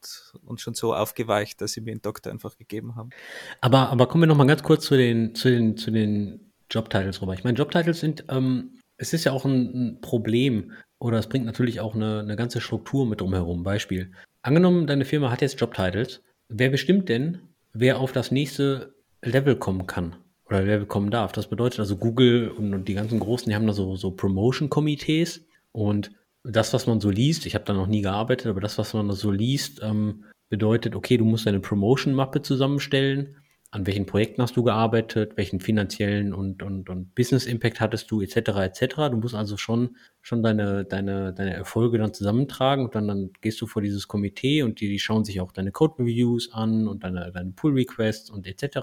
und schon so aufgeweicht, dass sie mir einen Doktor einfach gegeben haben. Aber, aber kommen wir noch mal ganz kurz zu den, zu den, zu den Jobtitles rüber. Ich meine, Jobtitles sind, ähm, es ist ja auch ein, ein Problem oder es bringt natürlich auch eine, eine ganze Struktur mit drumherum. Beispiel. Angenommen, deine Firma hat jetzt Jobtitles. Wer bestimmt denn, wer auf das nächste Level kommen kann? oder Level kommen darf. Das bedeutet also Google und, und die ganzen Großen, die haben da so, so Promotion-Komitees und das, was man so liest, ich habe da noch nie gearbeitet, aber das, was man so liest, ähm, bedeutet, okay, du musst deine Promotion-Mappe zusammenstellen an welchen Projekten hast du gearbeitet, welchen finanziellen und, und, und Business-Impact hattest du, etc., etc. Du musst also schon, schon deine, deine, deine Erfolge dann zusammentragen und dann, dann gehst du vor dieses Komitee und die, die schauen sich auch deine Code-Reviews an und deine, deine Pull-Requests und etc.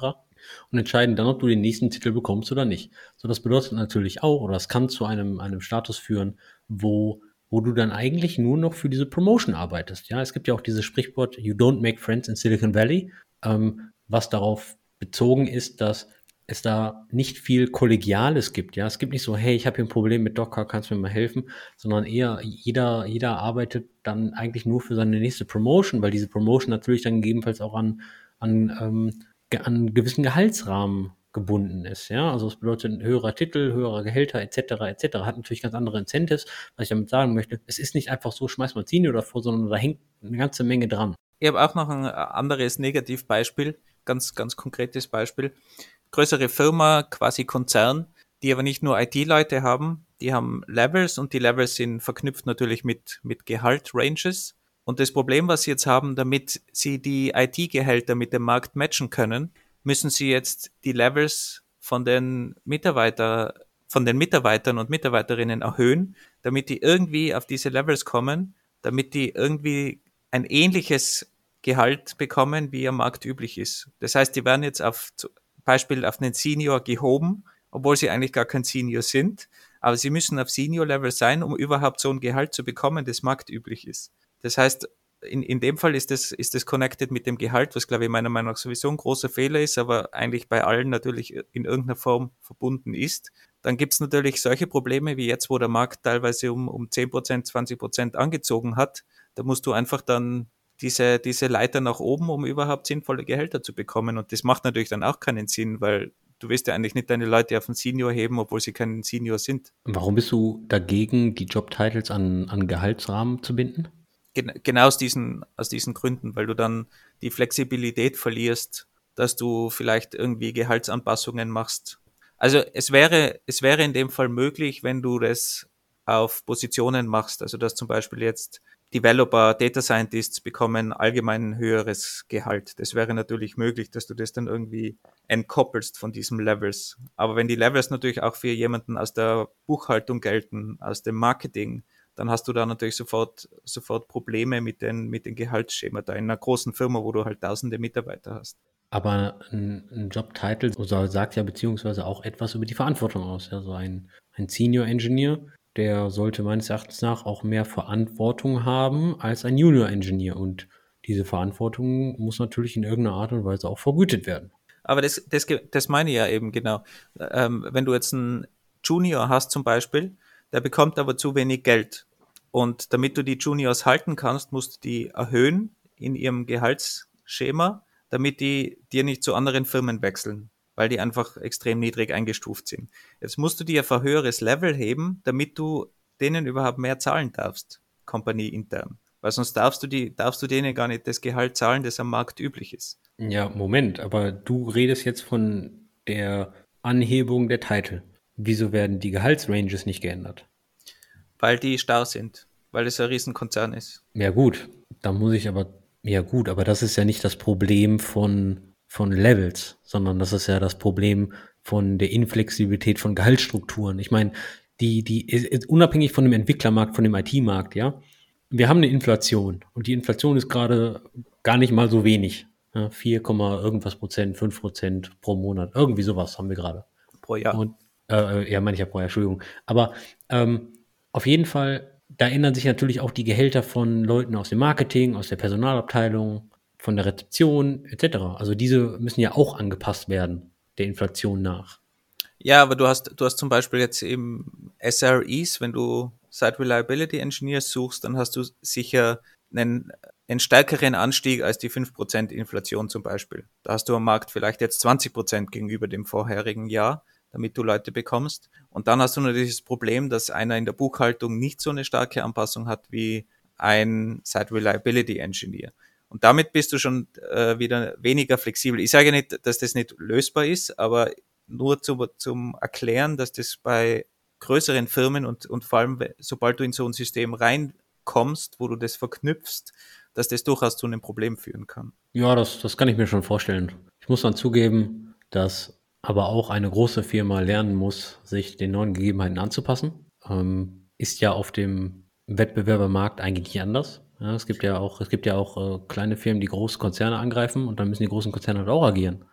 und entscheiden dann, ob du den nächsten Titel bekommst oder nicht. So, das bedeutet natürlich auch, oder es kann zu einem, einem Status führen, wo wo du dann eigentlich nur noch für diese Promotion arbeitest. Ja, es gibt ja auch dieses Sprichwort, you don't make friends in Silicon Valley. Ähm, was darauf bezogen ist, dass es da nicht viel Kollegiales gibt. Ja, es gibt nicht so, hey, ich habe hier ein Problem mit Docker, kannst du mir mal helfen, sondern eher jeder, jeder arbeitet dann eigentlich nur für seine nächste Promotion, weil diese Promotion natürlich dann gegebenenfalls auch an, an, ähm, an gewissen Gehaltsrahmen gebunden ist. Ja, also es bedeutet ein höherer Titel, höherer Gehälter etc. etc. hat natürlich ganz andere Incentives. Was ich damit sagen möchte, es ist nicht einfach so, schmeiß mal Senior davor, sondern da hängt eine ganze Menge dran. Ich habe auch noch ein anderes Negativbeispiel ganz, ganz konkretes Beispiel. Größere Firma, quasi Konzern, die aber nicht nur IT-Leute haben, die haben Levels und die Levels sind verknüpft natürlich mit, mit Gehalt-Ranges. Und das Problem, was sie jetzt haben, damit sie die IT-Gehälter mit dem Markt matchen können, müssen sie jetzt die Levels von den Mitarbeiter, von den Mitarbeitern und Mitarbeiterinnen erhöhen, damit die irgendwie auf diese Levels kommen, damit die irgendwie ein ähnliches Gehalt bekommen, wie am Markt üblich ist. Das heißt, die werden jetzt auf Beispiel auf einen Senior gehoben, obwohl sie eigentlich gar kein Senior sind. Aber sie müssen auf Senior-Level sein, um überhaupt so ein Gehalt zu bekommen, das marktüblich ist. Das heißt, in, in dem Fall ist das, ist das connected mit dem Gehalt, was glaube ich meiner Meinung nach sowieso ein großer Fehler ist, aber eigentlich bei allen natürlich in irgendeiner Form verbunden ist. Dann gibt es natürlich solche Probleme wie jetzt, wo der Markt teilweise um, um 10%, 20% angezogen hat. Da musst du einfach dann diese, diese Leiter nach oben, um überhaupt sinnvolle Gehälter zu bekommen. Und das macht natürlich dann auch keinen Sinn, weil du willst ja eigentlich nicht deine Leute auf einen Senior heben, obwohl sie kein Senior sind. Warum bist du dagegen, die Jobtitles an, an Gehaltsrahmen zu binden? Gen genau aus diesen, aus diesen Gründen, weil du dann die Flexibilität verlierst, dass du vielleicht irgendwie Gehaltsanpassungen machst. Also es wäre, es wäre in dem Fall möglich, wenn du das auf Positionen machst. Also dass zum Beispiel jetzt Developer, Data Scientists bekommen allgemein ein höheres Gehalt. Das wäre natürlich möglich, dass du das dann irgendwie entkoppelst von diesen Levels. Aber wenn die Levels natürlich auch für jemanden aus der Buchhaltung gelten, aus dem Marketing, dann hast du da natürlich sofort, sofort Probleme mit den, mit den Gehaltsschema da in einer großen Firma, wo du halt tausende Mitarbeiter hast. Aber ein, ein Jobtitel sagt ja beziehungsweise auch etwas über die Verantwortung aus. Also ein, ein Senior Engineer der sollte meines Erachtens nach auch mehr Verantwortung haben als ein Junior Engineer. Und diese Verantwortung muss natürlich in irgendeiner Art und Weise auch vergütet werden. Aber das, das, das meine ich ja eben genau. Ähm, wenn du jetzt einen Junior hast zum Beispiel, der bekommt aber zu wenig Geld. Und damit du die Juniors halten kannst, musst du die erhöhen in ihrem Gehaltsschema, damit die dir nicht zu anderen Firmen wechseln weil die einfach extrem niedrig eingestuft sind. Jetzt musst du die auf ein höheres Level heben, damit du denen überhaupt mehr zahlen darfst, Kompanie intern. Weil sonst darfst du die, darfst du denen gar nicht das Gehalt zahlen, das am Markt üblich ist. Ja, Moment, aber du redest jetzt von der Anhebung der Titel. Wieso werden die Gehaltsranges nicht geändert? Weil die starr sind, weil es ein Riesenkonzern ist. Ja gut, da muss ich aber, ja gut, aber das ist ja nicht das Problem von, von Levels, sondern das ist ja das Problem von der Inflexibilität von Gehaltsstrukturen. Ich meine, die, die ist unabhängig von dem Entwicklermarkt, von dem IT-Markt, ja. Wir haben eine Inflation und die Inflation ist gerade gar nicht mal so wenig. Ja, 4, irgendwas Prozent, 5 Prozent pro Monat. Irgendwie sowas haben wir gerade. Pro Jahr. Und, äh, ja, meine ich ja pro Jahr, Entschuldigung. Aber ähm, auf jeden Fall, da ändern sich natürlich auch die Gehälter von Leuten aus dem Marketing, aus der Personalabteilung, von der Rezeption etc. Also diese müssen ja auch angepasst werden, der Inflation nach. Ja, aber du hast, du hast zum Beispiel jetzt eben SREs, wenn du Site Reliability Engineers suchst, dann hast du sicher einen einen stärkeren Anstieg als die 5% Inflation zum Beispiel. Da hast du am Markt vielleicht jetzt 20% gegenüber dem vorherigen Jahr, damit du Leute bekommst. Und dann hast du natürlich das Problem, dass einer in der Buchhaltung nicht so eine starke Anpassung hat wie ein Site Reliability Engineer. Und damit bist du schon äh, wieder weniger flexibel. Ich sage nicht, dass das nicht lösbar ist, aber nur zu, zum Erklären, dass das bei größeren Firmen und, und vor allem, sobald du in so ein System reinkommst, wo du das verknüpfst, dass das durchaus zu einem Problem führen kann. Ja, das, das kann ich mir schon vorstellen. Ich muss dann zugeben, dass aber auch eine große Firma lernen muss, sich den neuen Gegebenheiten anzupassen. Ähm, ist ja auf dem Wettbewerbermarkt eigentlich nicht anders. Ja, es gibt ja auch, es gibt ja auch äh, kleine Firmen, die große Konzerne angreifen und dann müssen die großen Konzerne halt auch agieren.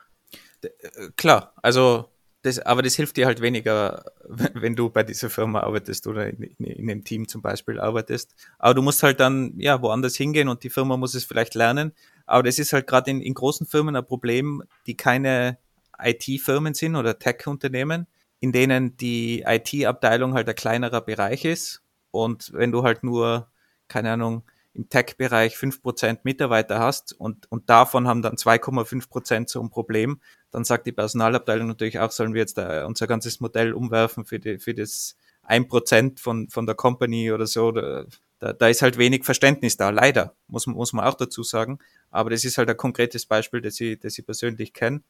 Äh, klar, also das, aber das hilft dir halt weniger, wenn du bei dieser Firma arbeitest oder in, in, in, einem Team zum Beispiel arbeitest. Aber du musst halt dann ja woanders hingehen und die Firma muss es vielleicht lernen. Aber das ist halt gerade in, in großen Firmen ein Problem, die keine IT-Firmen sind oder Tech-Unternehmen, in denen die IT-Abteilung halt ein kleinerer Bereich ist. Und wenn du halt nur, keine Ahnung, im Tech-Bereich 5% Mitarbeiter hast und, und davon haben dann 2,5% so ein Problem, dann sagt die Personalabteilung natürlich auch, sollen wir jetzt unser ganzes Modell umwerfen für, die, für das 1% von, von der Company oder so. Da, da ist halt wenig Verständnis da, leider, muss, muss man auch dazu sagen. Aber das ist halt ein konkretes Beispiel, das ich, das ich persönlich kenne.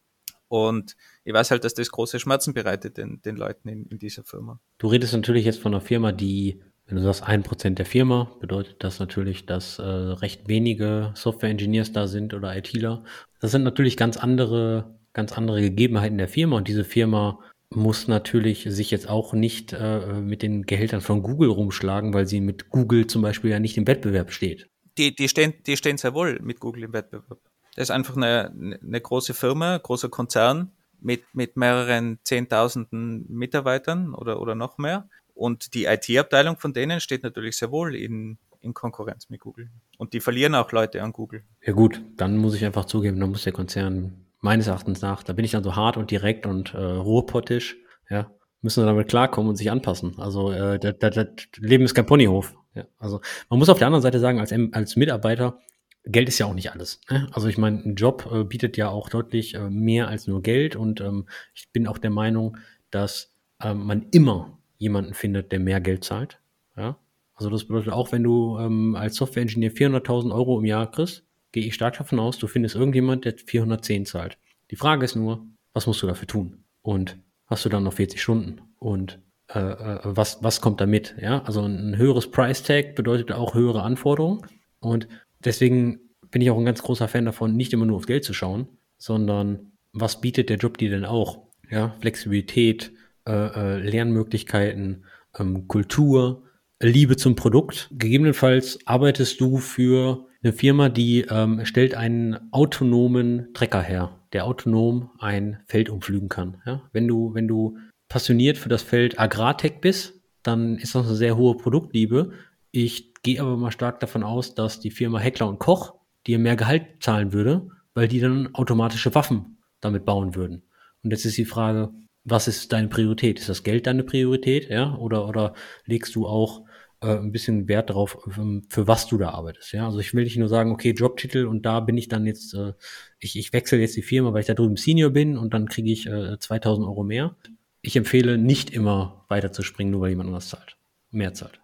Und ich weiß halt, dass das große Schmerzen bereitet den, den Leuten in, in dieser Firma. Du redest natürlich jetzt von einer Firma, die wenn du sagst, ein Prozent der Firma, bedeutet das natürlich, dass äh, recht wenige Software-Engineers da sind oder ITler. Das sind natürlich ganz andere, ganz andere Gegebenheiten der Firma und diese Firma muss natürlich sich jetzt auch nicht äh, mit den Gehältern von Google rumschlagen, weil sie mit Google zum Beispiel ja nicht im Wettbewerb steht. Die, die, stehen, die stehen sehr wohl mit Google im Wettbewerb. Das ist einfach eine, eine große Firma, großer Konzern mit, mit mehreren Zehntausenden Mitarbeitern oder, oder noch mehr. Und die IT-Abteilung von denen steht natürlich sehr wohl in, in Konkurrenz mit Google. Und die verlieren auch Leute an Google. Ja gut, dann muss ich einfach zugeben, dann muss der Konzern meines Erachtens nach, da bin ich dann so hart und direkt und äh, ruhrpottisch, ja, müssen damit klarkommen und sich anpassen. Also äh, das, das, das Leben ist kein Ponyhof. Ja, also man muss auf der anderen Seite sagen, als, als Mitarbeiter, Geld ist ja auch nicht alles. Ne? Also ich meine, ein Job äh, bietet ja auch deutlich äh, mehr als nur Geld und ähm, ich bin auch der Meinung, dass ähm, man immer jemanden findet, der mehr Geld zahlt. Ja? Also das bedeutet auch, wenn du ähm, als Software-Ingenieur 400.000 Euro im Jahr kriegst, gehe ich stark davon aus, du findest irgendjemand, der 410 zahlt. Die Frage ist nur, was musst du dafür tun? Und hast du dann noch 40 Stunden? Und äh, äh, was, was kommt damit? Ja, also ein höheres Price Tag bedeutet auch höhere Anforderungen. Und deswegen bin ich auch ein ganz großer Fan davon, nicht immer nur aufs Geld zu schauen, sondern was bietet der Job dir denn auch? Ja, Flexibilität, äh, äh, Lernmöglichkeiten, ähm, Kultur, Liebe zum Produkt. Gegebenenfalls arbeitest du für eine Firma, die ähm, stellt einen autonomen Trecker her, der autonom ein Feld umflügen kann. Ja? Wenn du, wenn du passioniert für das Feld Agrartech bist, dann ist das eine sehr hohe Produktliebe. Ich gehe aber mal stark davon aus, dass die Firma Heckler und Koch dir mehr Gehalt zahlen würde, weil die dann automatische Waffen damit bauen würden. Und jetzt ist die Frage, was ist deine Priorität? Ist das Geld deine Priorität, ja? Oder, oder legst du auch äh, ein bisschen Wert darauf, ähm, für was du da arbeitest, ja? Also ich will nicht nur sagen, okay, Jobtitel und da bin ich dann jetzt, äh, ich, ich wechsle jetzt die Firma, weil ich da drüben Senior bin und dann kriege ich äh, 2000 Euro mehr. Ich empfehle nicht immer weiterzuspringen, nur weil jemand anders zahlt, mehr zahlt.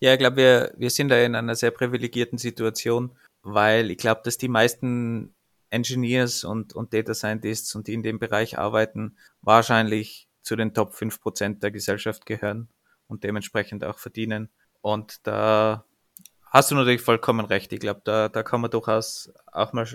Ja, ich glaube, wir, wir sind da in einer sehr privilegierten Situation, weil ich glaube, dass die meisten Engineers und, und Data Scientists und die in dem Bereich arbeiten, wahrscheinlich zu den Top 5% der Gesellschaft gehören und dementsprechend auch verdienen. Und da hast du natürlich vollkommen recht. Ich glaube, da, da kann man durchaus auch mal,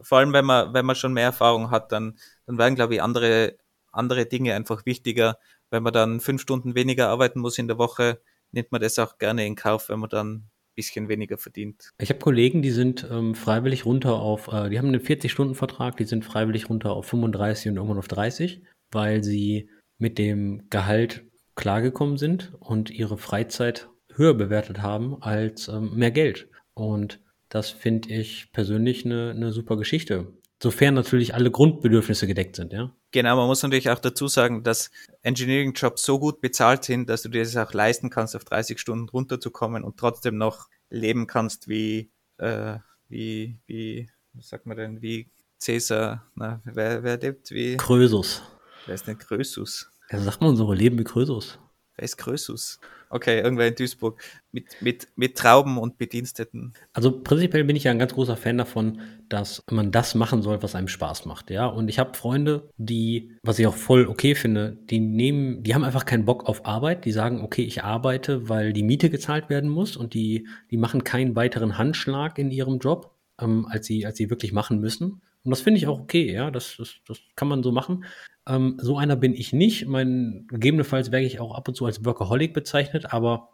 vor allem wenn man, wenn man schon mehr Erfahrung hat, dann, dann werden, glaube ich, andere, andere Dinge einfach wichtiger. Wenn man dann fünf Stunden weniger arbeiten muss in der Woche, nimmt man das auch gerne in Kauf, wenn man dann bisschen weniger verdient. Ich habe Kollegen, die sind ähm, freiwillig runter auf, äh, die haben einen 40-Stunden-Vertrag, die sind freiwillig runter auf 35 und irgendwann auf 30, weil sie mit dem Gehalt klargekommen sind und ihre Freizeit höher bewertet haben als ähm, mehr Geld. Und das finde ich persönlich eine, eine super Geschichte. Sofern natürlich alle Grundbedürfnisse gedeckt sind, ja. Genau, man muss natürlich auch dazu sagen, dass Engineering-Jobs so gut bezahlt sind, dass du dir das auch leisten kannst, auf 30 Stunden runterzukommen und trotzdem noch leben kannst wie, äh, wie, wie, was sagt man denn, wie Cäsar, na, wer, wer lebt wie? Krösus. Wer ist denn Krösus? Ja, sagt man so, leben wie Krösus. Wer ist Krösus? Okay, irgendwer in Duisburg. Mit, mit, mit Trauben und Bediensteten. Also prinzipiell bin ich ja ein ganz großer Fan davon, dass man das machen soll, was einem Spaß macht. Ja, und ich habe Freunde, die, was ich auch voll okay finde, die nehmen, die haben einfach keinen Bock auf Arbeit. Die sagen, okay, ich arbeite, weil die Miete gezahlt werden muss und die, die machen keinen weiteren Handschlag in ihrem Job, ähm, als sie, als sie wirklich machen müssen. Und das finde ich auch okay, ja, das, das, das kann man so machen. Ähm, so einer bin ich nicht. Mein, gegebenenfalls werde ich auch ab und zu als Workaholic bezeichnet, aber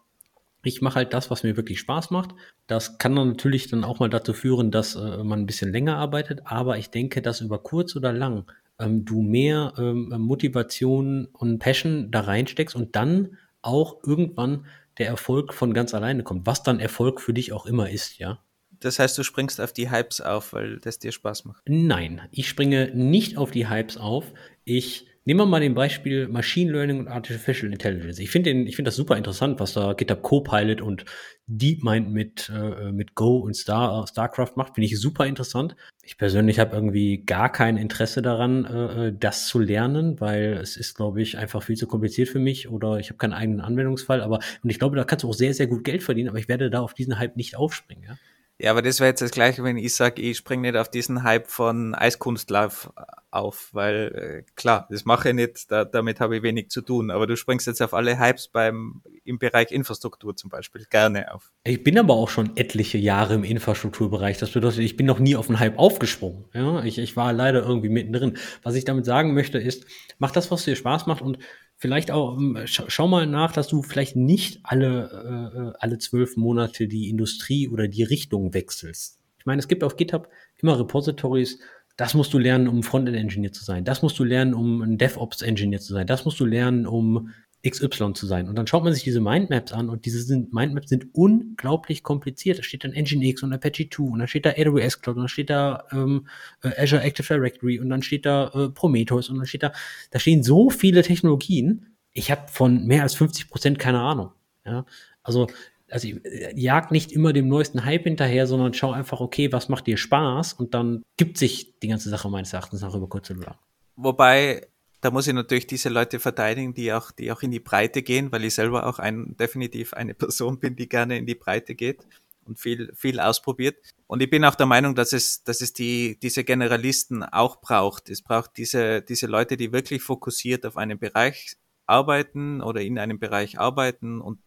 ich mache halt das, was mir wirklich Spaß macht. Das kann dann natürlich dann auch mal dazu führen, dass äh, man ein bisschen länger arbeitet, aber ich denke, dass über kurz oder lang ähm, du mehr ähm, Motivation und Passion da reinsteckst und dann auch irgendwann der Erfolg von ganz alleine kommt, was dann Erfolg für dich auch immer ist, ja. Das heißt, du springst auf die Hypes auf, weil das dir Spaß macht. Nein, ich springe nicht auf die Hypes auf. Ich nehme mal den Beispiel Machine Learning und Artificial Intelligence. Ich finde ich finde das super interessant, was da GitHub Copilot und DeepMind mit äh, mit Go und Star Starcraft macht. Finde ich super interessant. Ich persönlich habe irgendwie gar kein Interesse daran, äh, das zu lernen, weil es ist, glaube ich, einfach viel zu kompliziert für mich oder ich habe keinen eigenen Anwendungsfall. Aber und ich glaube, da kannst du auch sehr sehr gut Geld verdienen. Aber ich werde da auf diesen Hype nicht aufspringen. Ja? Ja, aber das wäre jetzt das Gleiche, wenn ich sage, ich springe nicht auf diesen Hype von Eiskunstlauf auf, weil äh, klar, das mache ich nicht, da, damit habe ich wenig zu tun. Aber du springst jetzt auf alle Hypes beim im Bereich Infrastruktur zum Beispiel gerne auf. Ich bin aber auch schon etliche Jahre im Infrastrukturbereich. Das bedeutet, ich bin noch nie auf einen Hype aufgesprungen. Ja, ich, ich war leider irgendwie mittendrin. Was ich damit sagen möchte, ist, mach das, was dir Spaß macht und vielleicht auch, ähm, schau mal nach, dass du vielleicht nicht alle, äh, äh, alle zwölf Monate die Industrie oder die Richtung wechselst. Ich meine, es gibt auf GitHub immer Repositories, das musst du lernen, um Frontend-Engineer zu sein. Das musst du lernen, um ein DevOps-Engineer zu sein. Das musst du lernen, um XY zu sein. Und dann schaut man sich diese Mindmaps an und diese sind, Mindmaps sind unglaublich kompliziert. Da steht dann Nginx und Apache 2 und dann steht da AWS Cloud und dann steht da ähm, äh, Azure Active Directory und dann steht da äh, Prometheus und dann steht da, da stehen so viele Technologien. Ich habe von mehr als 50 Prozent keine Ahnung. Ja? Also, also äh, jag nicht immer dem neuesten Hype hinterher, sondern schau einfach, okay, was macht dir Spaß? Und dann gibt sich die ganze Sache meines Erachtens nach über kurz oder lang. Wobei da muss ich natürlich diese Leute verteidigen, die auch, die auch in die Breite gehen, weil ich selber auch ein, definitiv eine Person bin, die gerne in die Breite geht und viel, viel ausprobiert. Und ich bin auch der Meinung, dass es, dass es die, diese Generalisten auch braucht. Es braucht diese, diese Leute, die wirklich fokussiert auf einen Bereich arbeiten oder in einem Bereich arbeiten und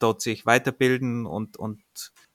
dort sich weiterbilden und, und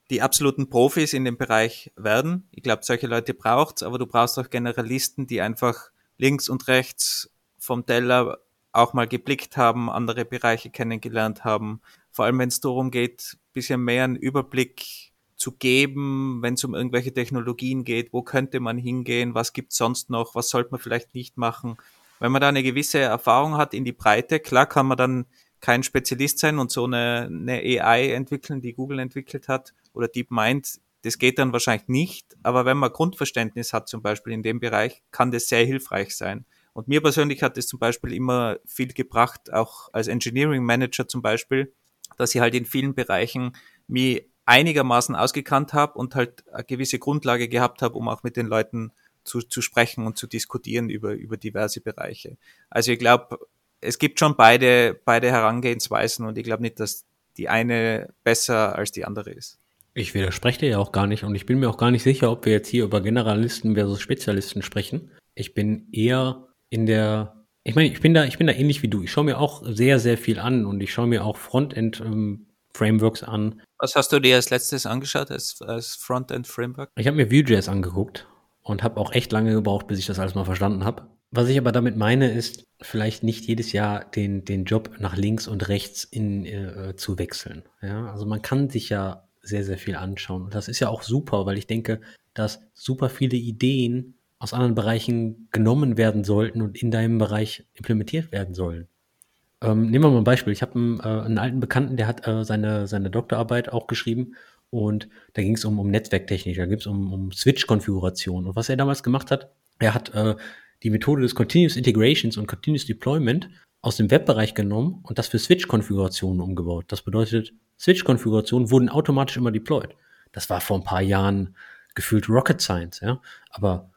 die absoluten Profis in dem Bereich werden. Ich glaube, solche Leute braucht's, aber du brauchst auch Generalisten, die einfach links und rechts vom Teller auch mal geblickt haben, andere Bereiche kennengelernt haben. Vor allem, wenn es darum geht, bisschen mehr einen Überblick zu geben, wenn es um irgendwelche Technologien geht, wo könnte man hingehen, was gibt's sonst noch, was sollte man vielleicht nicht machen. Wenn man da eine gewisse Erfahrung hat in die Breite, klar kann man dann kein Spezialist sein und so eine, eine AI entwickeln, die Google entwickelt hat oder DeepMind, das geht dann wahrscheinlich nicht. Aber wenn man Grundverständnis hat, zum Beispiel in dem Bereich, kann das sehr hilfreich sein. Und mir persönlich hat es zum Beispiel immer viel gebracht, auch als Engineering Manager zum Beispiel, dass ich halt in vielen Bereichen mich einigermaßen ausgekannt habe und halt eine gewisse Grundlage gehabt habe, um auch mit den Leuten zu, zu sprechen und zu diskutieren über, über diverse Bereiche. Also ich glaube, es gibt schon beide, beide Herangehensweisen und ich glaube nicht, dass die eine besser als die andere ist. Ich widerspreche dir ja auch gar nicht und ich bin mir auch gar nicht sicher, ob wir jetzt hier über Generalisten versus Spezialisten sprechen. Ich bin eher in der Ich meine, ich bin da, ich bin da ähnlich wie du. Ich schaue mir auch sehr, sehr viel an und ich schaue mir auch Frontend-Frameworks ähm, an. Was hast du dir als letztes angeschaut als, als Frontend-Framework? Ich habe mir Vue.js angeguckt und habe auch echt lange gebraucht, bis ich das alles mal verstanden habe. Was ich aber damit meine, ist, vielleicht nicht jedes Jahr den, den Job nach links und rechts in, äh, zu wechseln. Ja? Also man kann sich ja sehr, sehr viel anschauen. Und das ist ja auch super, weil ich denke, dass super viele Ideen aus anderen Bereichen genommen werden sollten und in deinem Bereich implementiert werden sollen. Ähm, nehmen wir mal ein Beispiel. Ich habe einen, äh, einen, alten Bekannten, der hat äh, seine, seine Doktorarbeit auch geschrieben und da ging es um, um Netzwerktechnik, da ging es um, um Switch-Konfiguration. Und was er damals gemacht hat, er hat äh, die Methode des Continuous Integrations und Continuous Deployment aus dem Webbereich genommen und das für Switch-Konfigurationen umgebaut. Das bedeutet, Switch-Konfigurationen wurden automatisch immer deployed. Das war vor ein paar Jahren gefühlt Rocket Science, ja. Aber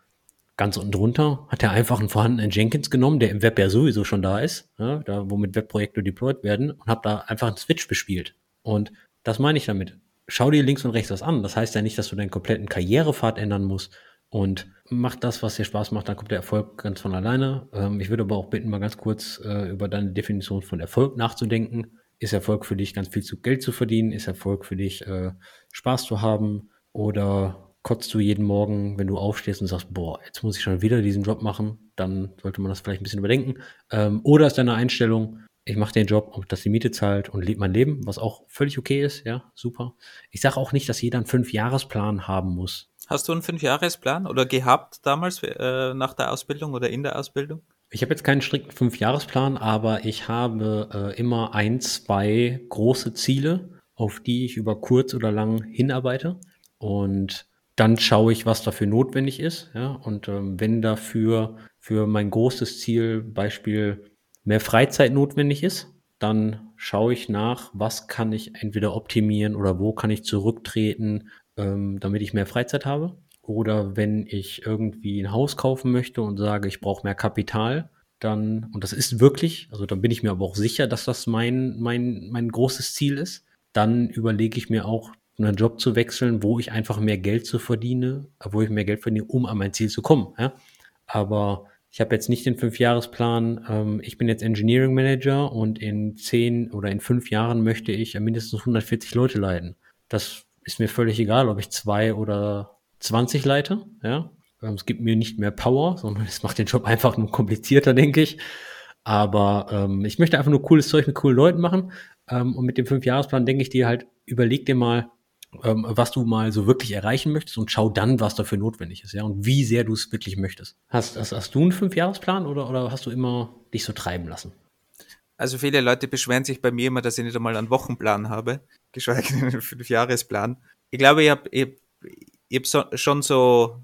Ganz unten drunter hat er einfach einen vorhandenen Jenkins genommen, der im Web ja sowieso schon da ist, ja, da womit Webprojekte deployed werden, und habe da einfach einen Switch bespielt. Und das meine ich damit. Schau dir links und rechts was an. Das heißt ja nicht, dass du deinen kompletten Karrierepfad ändern musst. Und mach das, was dir Spaß macht, dann kommt der Erfolg ganz von alleine. Ähm, ich würde aber auch bitten, mal ganz kurz äh, über deine Definition von Erfolg nachzudenken. Ist Erfolg für dich ganz viel zu Geld zu verdienen? Ist Erfolg für dich äh, Spaß zu haben? Oder kotzt du jeden Morgen, wenn du aufstehst und sagst, boah, jetzt muss ich schon wieder diesen Job machen, dann sollte man das vielleicht ein bisschen überdenken. Ähm, oder ist deine Einstellung, ich mache den Job, ob das die Miete zahlt und lebe mein Leben, was auch völlig okay ist, ja, super. Ich sage auch nicht, dass jeder einen Fünfjahresplan haben muss. Hast du einen Fünfjahresplan oder gehabt damals äh, nach der Ausbildung oder in der Ausbildung? Ich habe jetzt keinen strikten Fünfjahresplan, aber ich habe äh, immer ein, zwei große Ziele, auf die ich über kurz oder lang hinarbeite. Und dann schaue ich, was dafür notwendig ist. Ja? Und ähm, wenn dafür für mein großes Ziel, Beispiel, mehr Freizeit notwendig ist, dann schaue ich nach, was kann ich entweder optimieren oder wo kann ich zurücktreten, ähm, damit ich mehr Freizeit habe. Oder wenn ich irgendwie ein Haus kaufen möchte und sage, ich brauche mehr Kapital, dann, und das ist wirklich, also dann bin ich mir aber auch sicher, dass das mein, mein, mein großes Ziel ist, dann überlege ich mir auch einen Job zu wechseln, wo ich einfach mehr Geld zu verdiene, wo ich mehr Geld verdiene, um an mein Ziel zu kommen. Ja? Aber ich habe jetzt nicht den Fünfjahresplan, ähm, ich bin jetzt Engineering Manager und in zehn oder in fünf Jahren möchte ich mindestens 140 Leute leiten. Das ist mir völlig egal, ob ich zwei oder 20 leite. Ja? Ähm, es gibt mir nicht mehr Power, sondern es macht den Job einfach nur komplizierter, denke ich. Aber ähm, ich möchte einfach nur cooles Zeug mit coolen Leuten machen. Ähm, und mit dem Fünfjahresplan denke ich dir halt, überleg dir mal, ähm, was du mal so wirklich erreichen möchtest und schau dann, was dafür notwendig ist, ja, und wie sehr du es wirklich möchtest. Hast, hast, hast du einen Fünfjahresplan oder, oder hast du immer dich so treiben lassen? Also viele Leute beschweren sich bei mir immer, dass ich nicht einmal einen Wochenplan habe, geschweige denn einen Fünfjahresplan. Ich glaube, ich habe ich, ich hab so, schon so,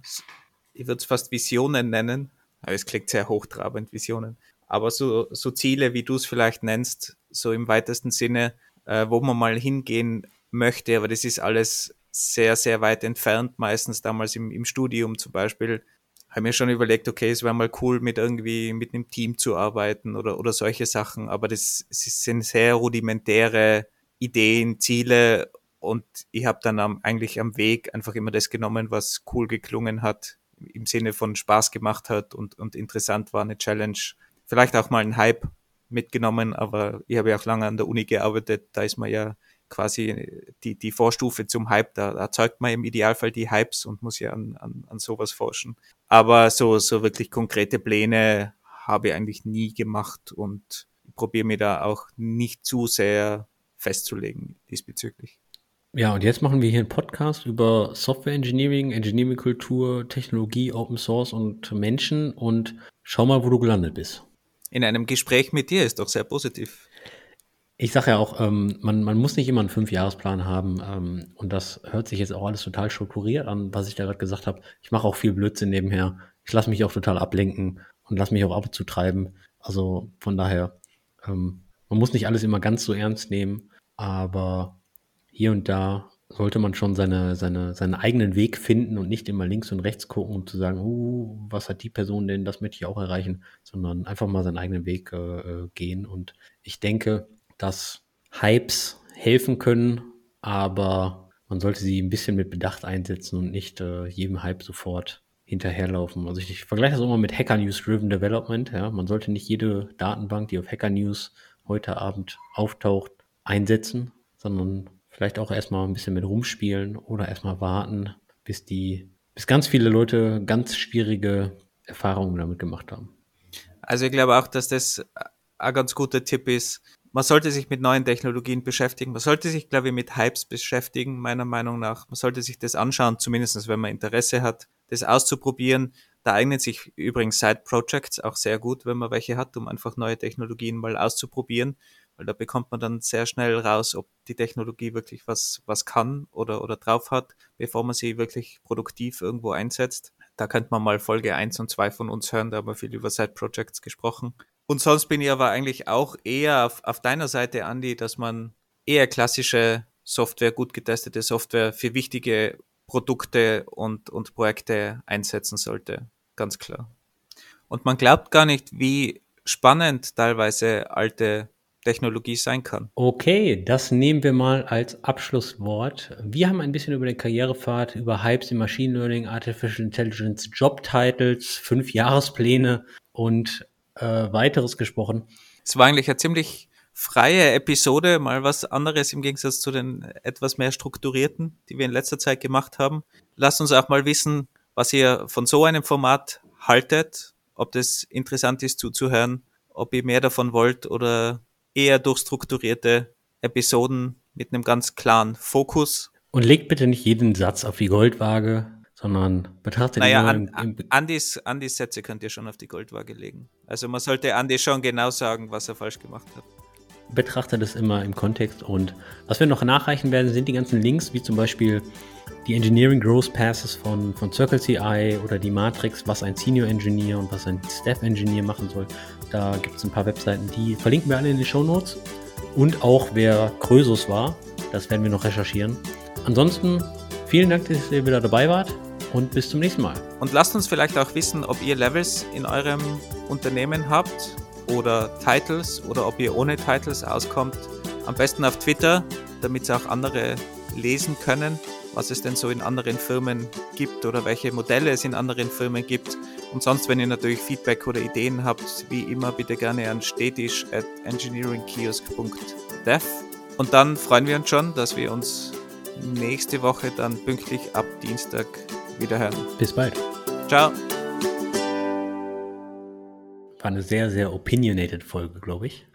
ich würde es fast Visionen nennen, aber es klingt sehr hochtrabend, Visionen. Aber so, so Ziele, wie du es vielleicht nennst, so im weitesten Sinne, äh, wo man mal hingehen möchte, aber das ist alles sehr, sehr weit entfernt, meistens damals im, im Studium zum Beispiel. Habe mir schon überlegt, okay, es wäre mal cool, mit irgendwie mit einem Team zu arbeiten oder, oder solche Sachen, aber das, das sind sehr rudimentäre Ideen, Ziele und ich habe dann am, eigentlich am Weg einfach immer das genommen, was cool geklungen hat, im Sinne von Spaß gemacht hat und, und interessant war, eine Challenge. Vielleicht auch mal ein Hype mitgenommen, aber ich habe ja auch lange an der Uni gearbeitet, da ist man ja quasi die, die Vorstufe zum Hype. Da erzeugt man im Idealfall die Hypes und muss ja an, an, an sowas forschen. Aber so, so wirklich konkrete Pläne habe ich eigentlich nie gemacht und probiere mir da auch nicht zu sehr festzulegen diesbezüglich. Ja, und jetzt machen wir hier einen Podcast über Software Engineering, Engineering Kultur, Technologie, Open Source und Menschen und schau mal, wo du gelandet bist. In einem Gespräch mit dir ist doch sehr positiv. Ich sage ja auch, ähm, man, man muss nicht immer einen Fünfjahresplan haben. Ähm, und das hört sich jetzt auch alles total strukturiert an, was ich da gerade gesagt habe. Ich mache auch viel Blödsinn nebenher. Ich lasse mich auch total ablenken und lasse mich auch ab und zu treiben. Also von daher, ähm, man muss nicht alles immer ganz so ernst nehmen, aber hier und da sollte man schon seine, seine, seinen eigenen Weg finden und nicht immer links und rechts gucken und zu sagen, uh, was hat die Person denn, das möchte ich auch erreichen, sondern einfach mal seinen eigenen Weg äh, äh gehen. Und ich denke, dass Hypes helfen können, aber man sollte sie ein bisschen mit Bedacht einsetzen und nicht äh, jedem Hype sofort hinterherlaufen. Also ich, ich vergleiche das immer mit Hacker News Driven Development. Ja, man sollte nicht jede Datenbank, die auf Hacker News heute Abend auftaucht, einsetzen, sondern vielleicht auch erstmal ein bisschen mit rumspielen oder erstmal warten, bis die, bis ganz viele Leute ganz schwierige Erfahrungen damit gemacht haben. Also ich glaube auch, dass das ein ganz guter Tipp ist. Man sollte sich mit neuen Technologien beschäftigen. Man sollte sich, glaube ich, mit Hypes beschäftigen, meiner Meinung nach. Man sollte sich das anschauen, zumindest wenn man Interesse hat, das auszuprobieren. Da eignen sich übrigens Side Projects auch sehr gut, wenn man welche hat, um einfach neue Technologien mal auszuprobieren, weil da bekommt man dann sehr schnell raus, ob die Technologie wirklich was, was kann oder, oder drauf hat, bevor man sie wirklich produktiv irgendwo einsetzt. Da könnte man mal Folge 1 und 2 von uns hören, da haben wir viel über Side Projects gesprochen. Und sonst bin ich aber eigentlich auch eher auf, auf deiner Seite, Andy, dass man eher klassische Software, gut getestete Software für wichtige Produkte und, und Projekte einsetzen sollte. Ganz klar. Und man glaubt gar nicht, wie spannend teilweise alte Technologie sein kann. Okay, das nehmen wir mal als Abschlusswort. Wir haben ein bisschen über den Karrierepfad, über Hypes im Machine Learning, Artificial Intelligence, Job Titles, fünf Jahrespläne und äh, weiteres gesprochen. Es war eigentlich eine ziemlich freie Episode, mal was anderes im Gegensatz zu den etwas mehr strukturierten, die wir in letzter Zeit gemacht haben. Lasst uns auch mal wissen, was ihr von so einem Format haltet, ob das interessant ist zuzuhören, ob ihr mehr davon wollt oder eher durchstrukturierte Episoden mit einem ganz klaren Fokus. Und legt bitte nicht jeden Satz auf die Goldwaage, sondern betrachtet naja, nur an, im, Andys, Andys Sätze könnt ihr schon auf die Goldwaage legen. Also man sollte Andy schon genau sagen, was er falsch gemacht hat. Betrachtet es immer im Kontext und was wir noch nachreichen werden, sind die ganzen Links, wie zum Beispiel die Engineering Growth Passes von, von Circle CI oder die Matrix, was ein Senior Engineer und was ein Staff Engineer machen soll. Da gibt es ein paar Webseiten, die verlinken wir alle in den Show Notes. Und auch wer Krösus war, das werden wir noch recherchieren. Ansonsten vielen Dank, dass ihr wieder dabei wart und bis zum nächsten Mal. Und lasst uns vielleicht auch wissen, ob ihr Levels in eurem Unternehmen habt oder Titles oder ob ihr ohne Titles auskommt. Am besten auf Twitter, damit es auch andere lesen können, was es denn so in anderen Firmen gibt oder welche Modelle es in anderen Firmen gibt. Und sonst, wenn ihr natürlich Feedback oder Ideen habt, wie immer bitte gerne an stetisch at engineeringkiosk.dev. Und dann freuen wir uns schon, dass wir uns nächste Woche dann pünktlich ab Dienstag wiederhören. Bis bald. Ciao. War eine sehr, sehr opinionated Folge, glaube ich.